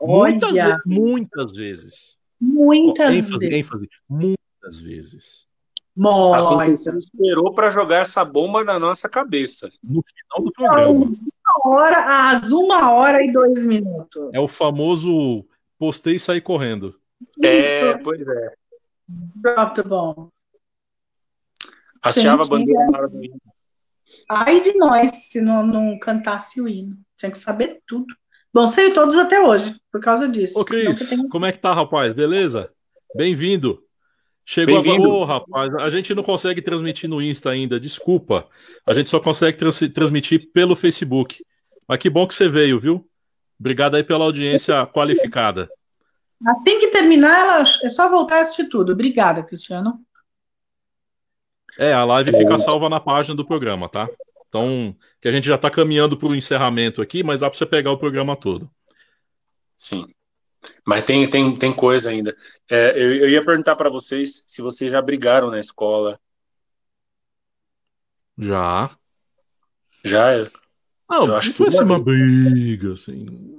Muitas, ve muitas vezes. Muitas ênfase, vezes. ênfase, muitas vezes. A Conceição esperou para jogar essa bomba na nossa cabeça. No final do programa. Uma hora, às uma hora e dois minutos. É o famoso postei e sair correndo. É, Isso. pois é. Drop the bomb. Achava a bandeira na hora do hino. Ai de nós se não, não cantasse o hino. Tinha que saber tudo. Bom, sei todos até hoje, por causa disso. Ô, Cris, tem... como é que tá, rapaz? Beleza? Bem-vindo. Chegou agora. Ô, rapaz, a gente não consegue transmitir no Insta ainda, desculpa. A gente só consegue trans transmitir pelo Facebook. Mas que bom que você veio, viu? Obrigado aí pela audiência qualificada. Assim que terminar, ela... é só voltar a assistir tudo. Obrigada, Cristiano. É, a live fica salva na página do programa, tá? Então, que a gente já está caminhando para o encerramento aqui, mas dá para você pegar o programa todo. Sim. Mas tem, tem, tem coisa ainda. É, eu, eu ia perguntar para vocês se vocês já brigaram na escola. Já. Já? Eu, não, eu acho não foi assim uma briga, assim.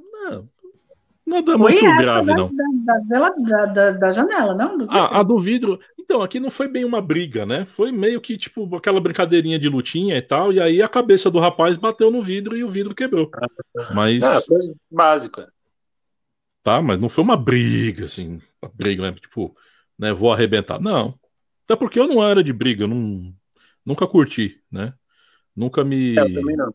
Nada muito grave, da, não. Da, da, da, da janela, não? Do ah, a do vidro. Então, aqui não foi bem uma briga, né? Foi meio que, tipo, aquela brincadeirinha de lutinha e tal, e aí a cabeça do rapaz bateu no vidro e o vidro quebrou. Mas. Ah, coisa básica. Tá, mas não foi uma briga, assim, uma briga, né? Tipo, né, vou arrebentar. Não. Até porque eu não era de briga, eu não, nunca curti, né? Nunca me. Eu também não.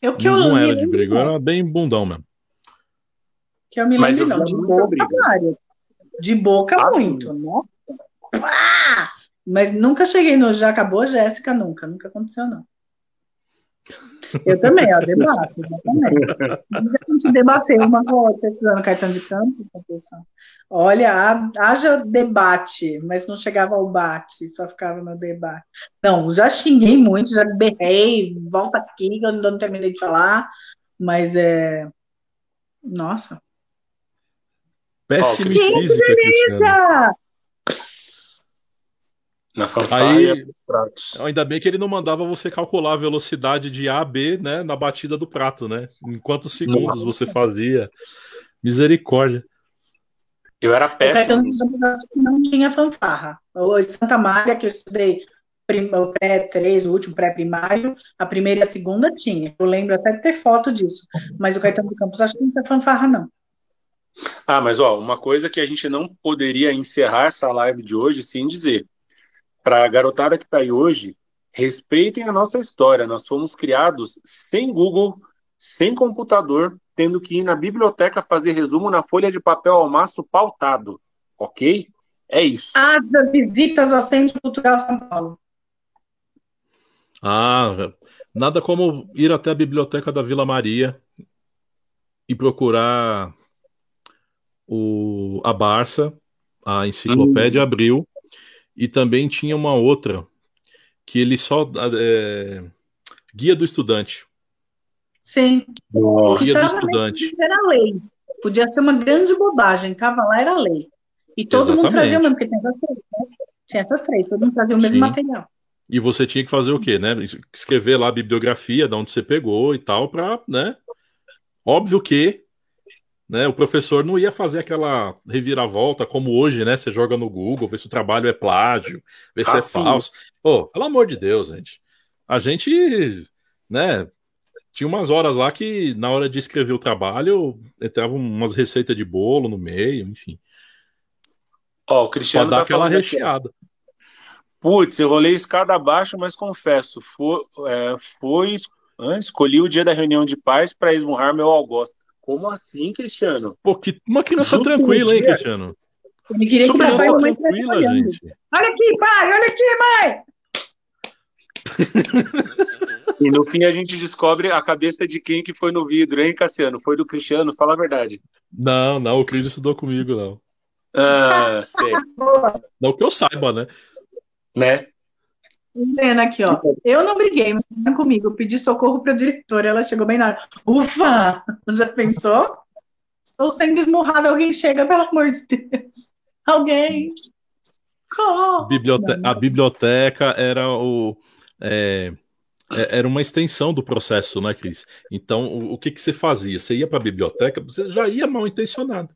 Eu que não, eu não era de briga, eu era bem bundão mesmo. Que eu me lembro, não, de boca. De boca, ah, muito, né? Ah! Mas nunca cheguei no já acabou, Jéssica, nunca, nunca aconteceu, não. Eu também, ó, debato, exatamente. A gente debateu uma com a outra, no cartão de campo, Olha, haja debate, mas não chegava ao bate, só ficava no debate. Não, já xinguei muito, já berrei, volta aqui, eu não terminei de falar, mas é. Nossa. Péssima oh, física, delícia! Na fanfarra Aí, ainda bem que ele não mandava você calcular a velocidade de A a B, né, na batida do prato, né? Em quantos segundos Nossa. você fazia. Misericórdia. Eu era péssimo. Não tinha fanfarra. O Santa Maria, que eu estudei o pré-3, o último pré-primário, a primeira e a segunda tinha. Eu lembro até de ter foto disso. Mas o Caetano do Campos acho que não tem fanfarra, não. Ah, mas ó, uma coisa que a gente não poderia encerrar essa live de hoje sem dizer. Para a garotada que está aí hoje, respeitem a nossa história. Nós fomos criados sem Google, sem computador, tendo que ir na biblioteca fazer resumo na folha de papel ao maço pautado. Ok? É isso. As visitas ao Centro Cultural São Paulo. Ah, nada como ir até a biblioteca da Vila Maria e procurar o, a Barça, a enciclopédia hum. abriu, e também tinha uma outra que ele só. É, Guia do Estudante. Sim. Nossa. Guia do Estudante. Era lei. Podia ser uma grande bobagem, tava lá, era lei. E todo Exatamente. mundo trazia o mesmo, porque tem essas três, né? Tinha essas três, todo mundo trazia o mesmo Sim. material. E você tinha que fazer o quê, né? Escrever lá a bibliografia, de onde você pegou e tal, para, né? Óbvio que né, o professor não ia fazer aquela reviravolta como hoje, né? Você joga no Google, vê se o trabalho é plágio, vê se ah, é sim. falso. Pô, pelo amor de Deus, gente. A gente, né? Tinha umas horas lá que, na hora de escrever o trabalho, entrava umas receitas de bolo no meio, enfim. Ó, o Cristiano pra dar tá aquela recheada. Aqui. Putz, eu rolei escada abaixo, mas confesso, foi, é, foi escolhi o dia da reunião de paz para esmurrar meu algoz. Como assim, Cristiano? Pô, que, uma criança Justo tranquila, hein, Cristiano? Ele queria que papai e tranquila, gente. Olha aqui, pai, olha aqui, mãe! e no fim a gente descobre a cabeça de quem que foi no vidro, hein, Cassiano? Foi do Cristiano, fala a verdade. Não, não, o Cris estudou comigo, não. Ah, sei. Não que eu saiba, né? né? Helena aqui, ó. Eu não briguei, mas comigo. Eu pedi socorro para a diretora. Ela chegou bem na hora. Ufa! Já pensou? Estou sendo esmurrada. Alguém chega, pelo amor de Deus. Alguém. Oh. A biblioteca era o. É, é, era uma extensão do processo, né, Cris? Então, o, o que, que você fazia? Você ia para a biblioteca, você já ia mal intencionado.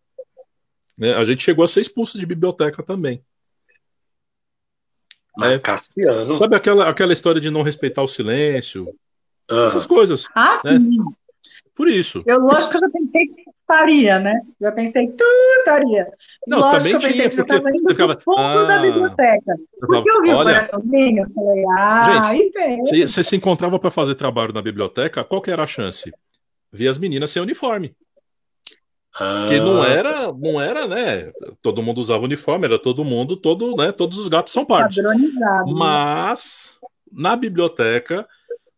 Né? A gente chegou a ser expulso de biblioteca também. Mas é. Cassiano. Sabe aquela, aquela história de não respeitar o silêncio? Uhum. Essas coisas. Ah, né? sim. Por isso. Eu, lógico que eu já pensei que estaria, né? Já pensei que tu estaria. Não, lógico também que eu pensei tinha, que porque você ficava fundo ah, da biblioteca. Porque eu vi olha, o coraçãozinho, eu falei, ah, gente, você se encontrava para fazer trabalho na biblioteca, qual que era a chance? Ver as meninas sem uniforme. Porque não ah. era, não era, né? Todo mundo usava uniforme, era todo mundo, todo, né? Todos os gatos são pardos. Né? Mas na biblioteca,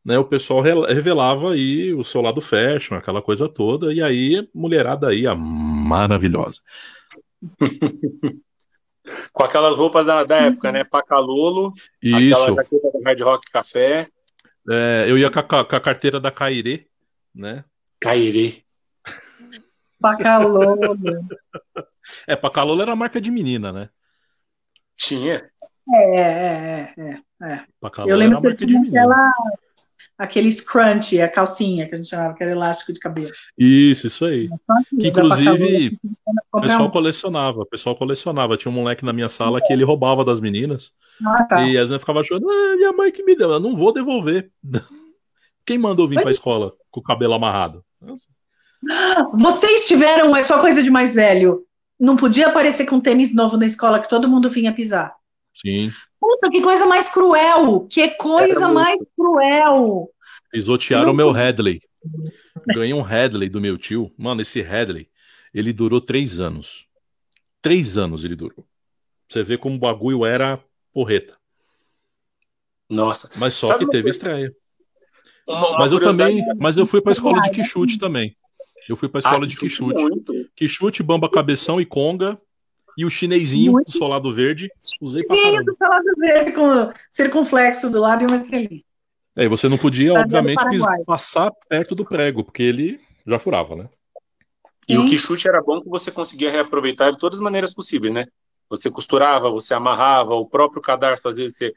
né? O pessoal revelava aí o seu lado fashion, aquela coisa toda, e aí mulherada aí, a maravilhosa. Com aquelas roupas da, da época, né? Pacalolo, Isso. aquela jaqueta do Hard Rock Café. É, eu ia com a, com a carteira da Cairê, né? Cairê. Pacalolo. É, Pacalolo era marca de menina, né? Tinha. É, é, é. é. Eu lembro que tinha aquela, aquele scrunch, a calcinha que a gente chamava, que era elástico de cabelo. Isso, isso aí. Que, inclusive, o pessoal colecionava, o pessoal colecionava. Tinha um moleque na minha sala que ele roubava das meninas. Ah, tá. E às vezes ficava achando, ah, minha mãe que me deu, eu não vou devolver. Quem mandou vir para a escola com o cabelo amarrado? Nossa. Vocês tiveram, é só coisa de mais velho. Não podia aparecer com tênis novo na escola que todo mundo vinha pisar. Sim. Puta, que coisa mais cruel! Que coisa mais cruel! Pisotearam o meu Headley. Ganhei um Headley do meu tio. Mano, esse Headley, ele durou três anos. Três anos ele durou. Você vê como o bagulho era porreta. Nossa. Mas só Sabe que teve estreia. Uma, uma mas eu também, mas eu fui pra escola de Quixute também. Eu fui pra escola ah, de Quixute. Quixute, Bamba Cabeção e Conga. E o chinesinho muito. do solado verde. Usei pra Sim, do solado verde com circunflexo do lado e uma estrelinha. É, e você não podia, tá obviamente, passar perto do prego, porque ele já furava, né? E Sim. o Quixute era bom que você conseguia reaproveitar de todas as maneiras possíveis, né? Você costurava, você amarrava, o próprio cadarço, às vezes você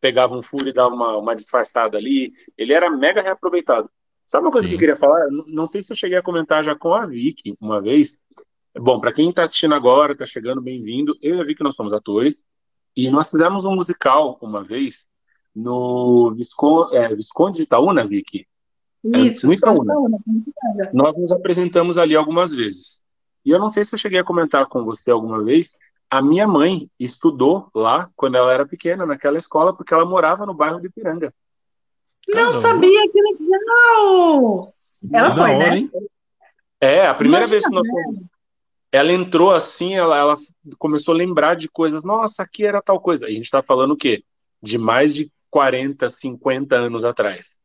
pegava um furo e dava uma, uma disfarçada ali. Ele era mega reaproveitado. Sabe uma coisa Sim. que eu queria falar? Não sei se eu cheguei a comentar já com a Vicky uma vez. Bom, para quem está assistindo agora, está chegando, bem-vindo. Eu e a Vicky, nós somos atores. E nós fizemos um musical uma vez no Visconde, é, Visconde de Itaúna, Vicky. É, Isso, é, no Itaúna. Nós nos apresentamos ali algumas vezes. E eu não sei se eu cheguei a comentar com você alguma vez, a minha mãe estudou lá quando ela era pequena, naquela escola, porque ela morava no bairro de Piranga. Não Caramba. sabia, que legal! Ela foi, hora, né? Hein? É, a primeira Imagina, vez que nós fomos. Ela entrou assim, ela, ela começou a lembrar de coisas. Nossa, aqui era tal coisa. E a gente está falando o quê? De mais de 40, 50 anos atrás.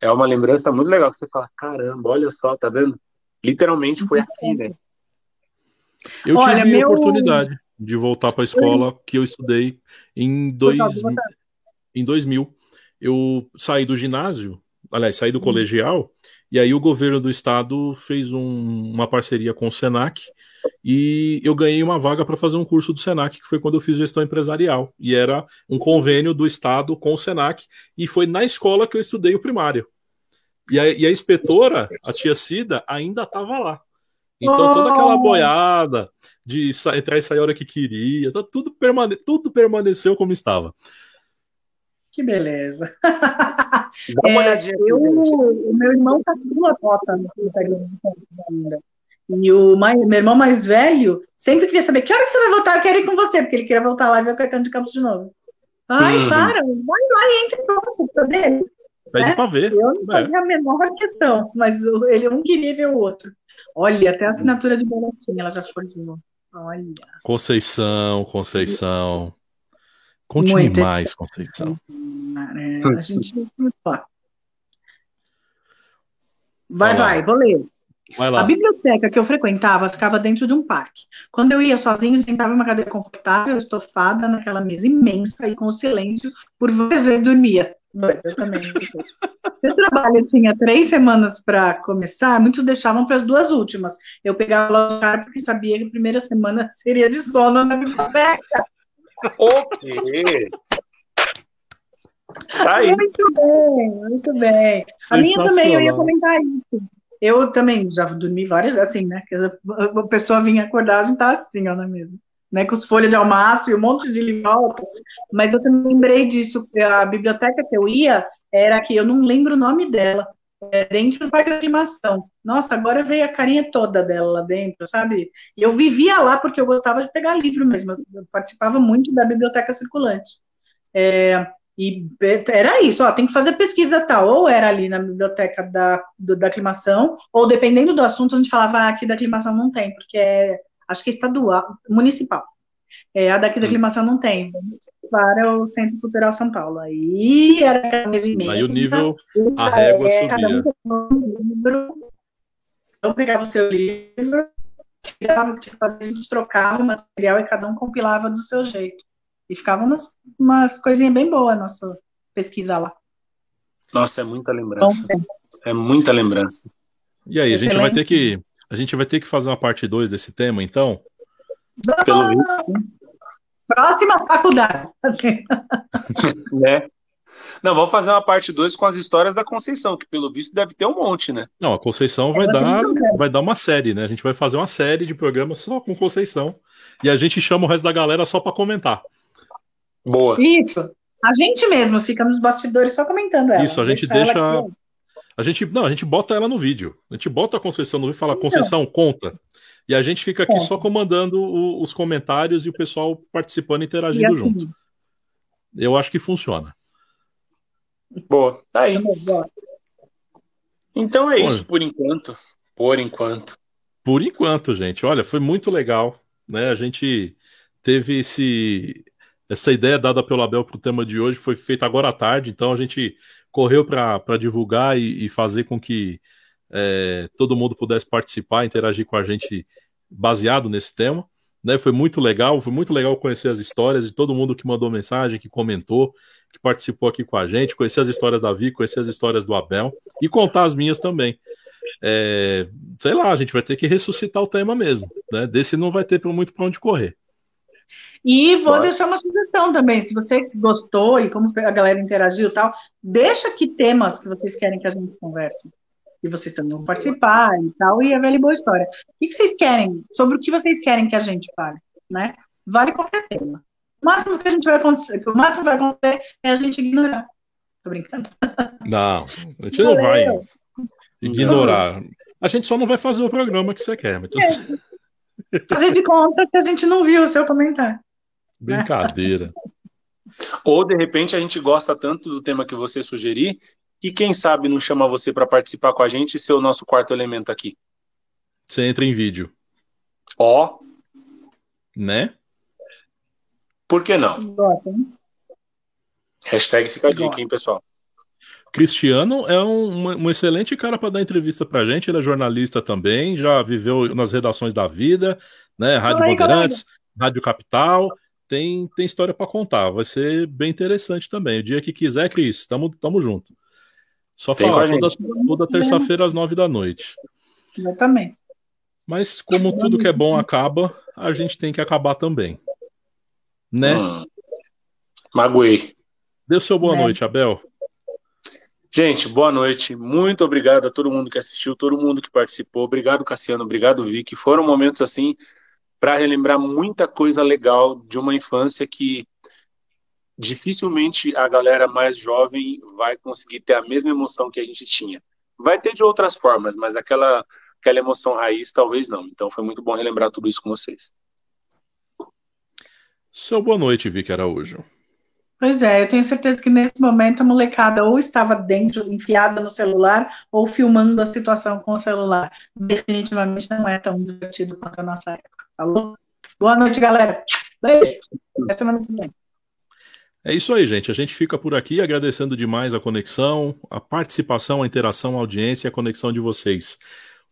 É uma lembrança muito legal que você fala: caramba, olha só, tá vendo? Literalmente foi aqui, né? Eu olha, tive meu... a oportunidade de voltar para a escola que eu estudei em, dois, em 2000 eu saí do ginásio, aliás, saí do uhum. colegial, e aí o governo do estado fez um, uma parceria com o Senac e eu ganhei uma vaga para fazer um curso do Senac, que foi quando eu fiz gestão empresarial. E era um convênio do estado com o Senac, e foi na escola que eu estudei o primário. E a, e a inspetora, a tia Cida, ainda estava lá. Então toda aquela boiada de entrar e sair a hora que queria, tá tudo, permane tudo permaneceu como estava. Que beleza. Dá uma é, olhadinha eu, o meu irmão tá com duas fotos no Instagram ainda. E o mais, meu irmão mais velho sempre queria saber que hora que você vai voltar, eu quero ir com você, porque ele queria voltar lá e ver o Caetano de Campos de novo. Ai, uhum. para, vai lá e entra no computador dele. Pede né? pra ver. Eu não fazia é. a menor questão, mas ele um queria ver o outro. Olha, até a assinatura de boletim ela já foi de novo. Olha. Conceição, Conceição. Conte Muito mais, Conceição. É, a gente. Vai, vai, vou ler. A biblioteca que eu frequentava ficava dentro de um parque. Quando eu ia sozinho, sentava em uma cadeira confortável, estofada naquela mesa imensa e com silêncio, por várias vezes dormia. Dois, eu também. Meu trabalho tinha três semanas para começar, muitos deixavam para as duas últimas. Eu pegava logo cara porque sabia que a primeira semana seria de sono na biblioteca. O quê? Tá aí. Muito bem, muito bem. A minha também, eu ia comentar isso. Eu também já dormi várias, assim, né? A pessoa vinha acordar, a gente tá assim, ó, na mesa. Né, com as folhas de almaço e um monte de livro. Mas eu também lembrei disso. A biblioteca que eu ia era que eu não lembro o nome dela. É dentro do parque de animação. Nossa, agora veio a carinha toda dela lá dentro, sabe? E eu vivia lá porque eu gostava de pegar livro mesmo. Eu participava muito da biblioteca circulante. É, e era isso, ó, tem que fazer pesquisa tal, ou era ali na biblioteca da, do, da aclimação, ou dependendo do assunto, a gente falava, ah, aqui da aclimação não tem, porque é, acho que é estadual, municipal. É, a daqui da hum. aclimação não tem, para o Centro Cultural São Paulo. Aí era cada vez e Aí o nível, a régua é, subia. Um eu pegava o seu livro, tirava o que tinha que fazer, a gente trocava o material e cada um compilava do seu jeito. E ficava umas, umas coisinhas bem boas a nossa pesquisa lá. Nossa, é muita lembrança. Bom, é muita lembrança. E aí, a gente vai ter que a gente vai ter que fazer uma parte 2 desse tema, então? Pelo Próxima faculdade. né? Não, vamos fazer uma parte 2 com as histórias da Conceição, que pelo visto deve ter um monte, né? Não, a Conceição vai dar, vai dar uma série, né? A gente vai fazer uma série de programas só com Conceição. E a gente chama o resto da galera só para comentar. Boa. Isso. A gente mesmo fica nos bastidores só comentando ela. Isso, a gente deixa. deixa... A gente, não, a gente bota ela no vídeo. A gente bota a Conceição no vídeo e fala, então. Conceição, conta. E a gente fica aqui só comandando o, os comentários e o pessoal participando e interagindo e assim, junto. Eu acho que funciona. Boa, tá aí. Então é isso por enquanto. Por enquanto. Por enquanto, gente. Olha, foi muito legal. Né? A gente teve esse, essa ideia dada pelo Abel para o tema de hoje foi feita agora à tarde, então a gente correu para divulgar e, e, fazer com que é, todo mundo pudesse participar, interagir com a gente baseado nesse tema. Né? Foi muito legal, foi muito legal conhecer as histórias de todo mundo que mandou mensagem, que comentou, que participou aqui com a gente, conhecer as histórias da Vi, conhecer as histórias do Abel e contar as minhas também. É, sei lá, a gente vai ter que ressuscitar o tema mesmo, né? Desse não vai ter muito para onde correr. E vou Pode. deixar uma sugestão também. Se você gostou e como a galera interagiu e tal, deixa aqui temas que vocês querem que a gente converse. E vocês também vão participar e tal, e é velha e boa história. O que vocês querem? Sobre o que vocês querem que a gente fale, né? Vale qualquer tema. O máximo que a gente vai acontecer, o máximo que vai acontecer é a gente ignorar. Tô brincando. Não, a gente não vai ignorar. A gente só não vai fazer o programa que você quer. Mas... É. Fazer de conta que a gente não viu o seu comentário. Brincadeira. Ou de repente a gente gosta tanto do tema que você sugerir e quem sabe não chama você para participar com a gente e ser o nosso quarto elemento aqui. Você entra em vídeo. Ó. Né? Por que não? Hashtag fica a dica, hein, pessoal? Cristiano é um, um excelente cara para dar entrevista pra gente, ele é jornalista também, já viveu nas redações da vida, né? Rádio Oi, Bandeirantes, Rádio Capital, tem, tem história para contar, vai ser bem interessante também. O dia que quiser, Cris, tamo, tamo junto. Só falar toda, toda terça-feira às nove da noite. Exatamente. Mas como tudo que é bom acaba, a gente tem que acabar também. Né? Hum. Magoei. Dê o seu boa é. noite, Abel. Gente, boa noite. Muito obrigado a todo mundo que assistiu, todo mundo que participou. Obrigado, Cassiano. Obrigado, Vicky. Foram momentos assim para relembrar muita coisa legal de uma infância que dificilmente a galera mais jovem vai conseguir ter a mesma emoção que a gente tinha. Vai ter de outras formas, mas aquela, aquela emoção raiz talvez não. Então foi muito bom relembrar tudo isso com vocês. Seu boa noite, Vicky Araújo. Pois é, eu tenho certeza que nesse momento a molecada ou estava dentro, enfiada no celular, ou filmando a situação com o celular. Definitivamente não é tão divertido quanto a nossa época. Falou? Boa noite, galera. Beijo. Até semana que vem. É isso aí, gente. A gente fica por aqui agradecendo demais a conexão, a participação, a interação, a audiência e a conexão de vocês.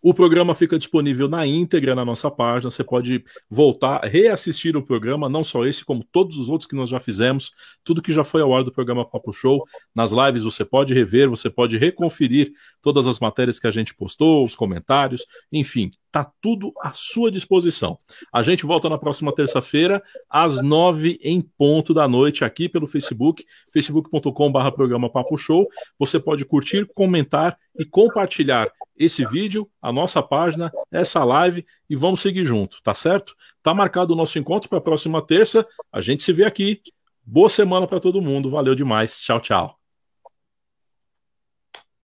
O programa fica disponível na íntegra na nossa página. Você pode voltar, reassistir o programa, não só esse, como todos os outros que nós já fizemos, tudo que já foi ao ar do programa Papo Show. Nas lives você pode rever, você pode reconferir todas as matérias que a gente postou, os comentários, enfim, tá tudo à sua disposição. A gente volta na próxima terça-feira, às nove em ponto da noite, aqui pelo Facebook, facebook.com.br programa Papo Show. Você pode curtir, comentar e compartilhar esse vídeo, a nossa página, essa live e vamos seguir junto, tá certo? Tá marcado o nosso encontro para a próxima terça. A gente se vê aqui. Boa semana para todo mundo. Valeu demais. Tchau, tchau.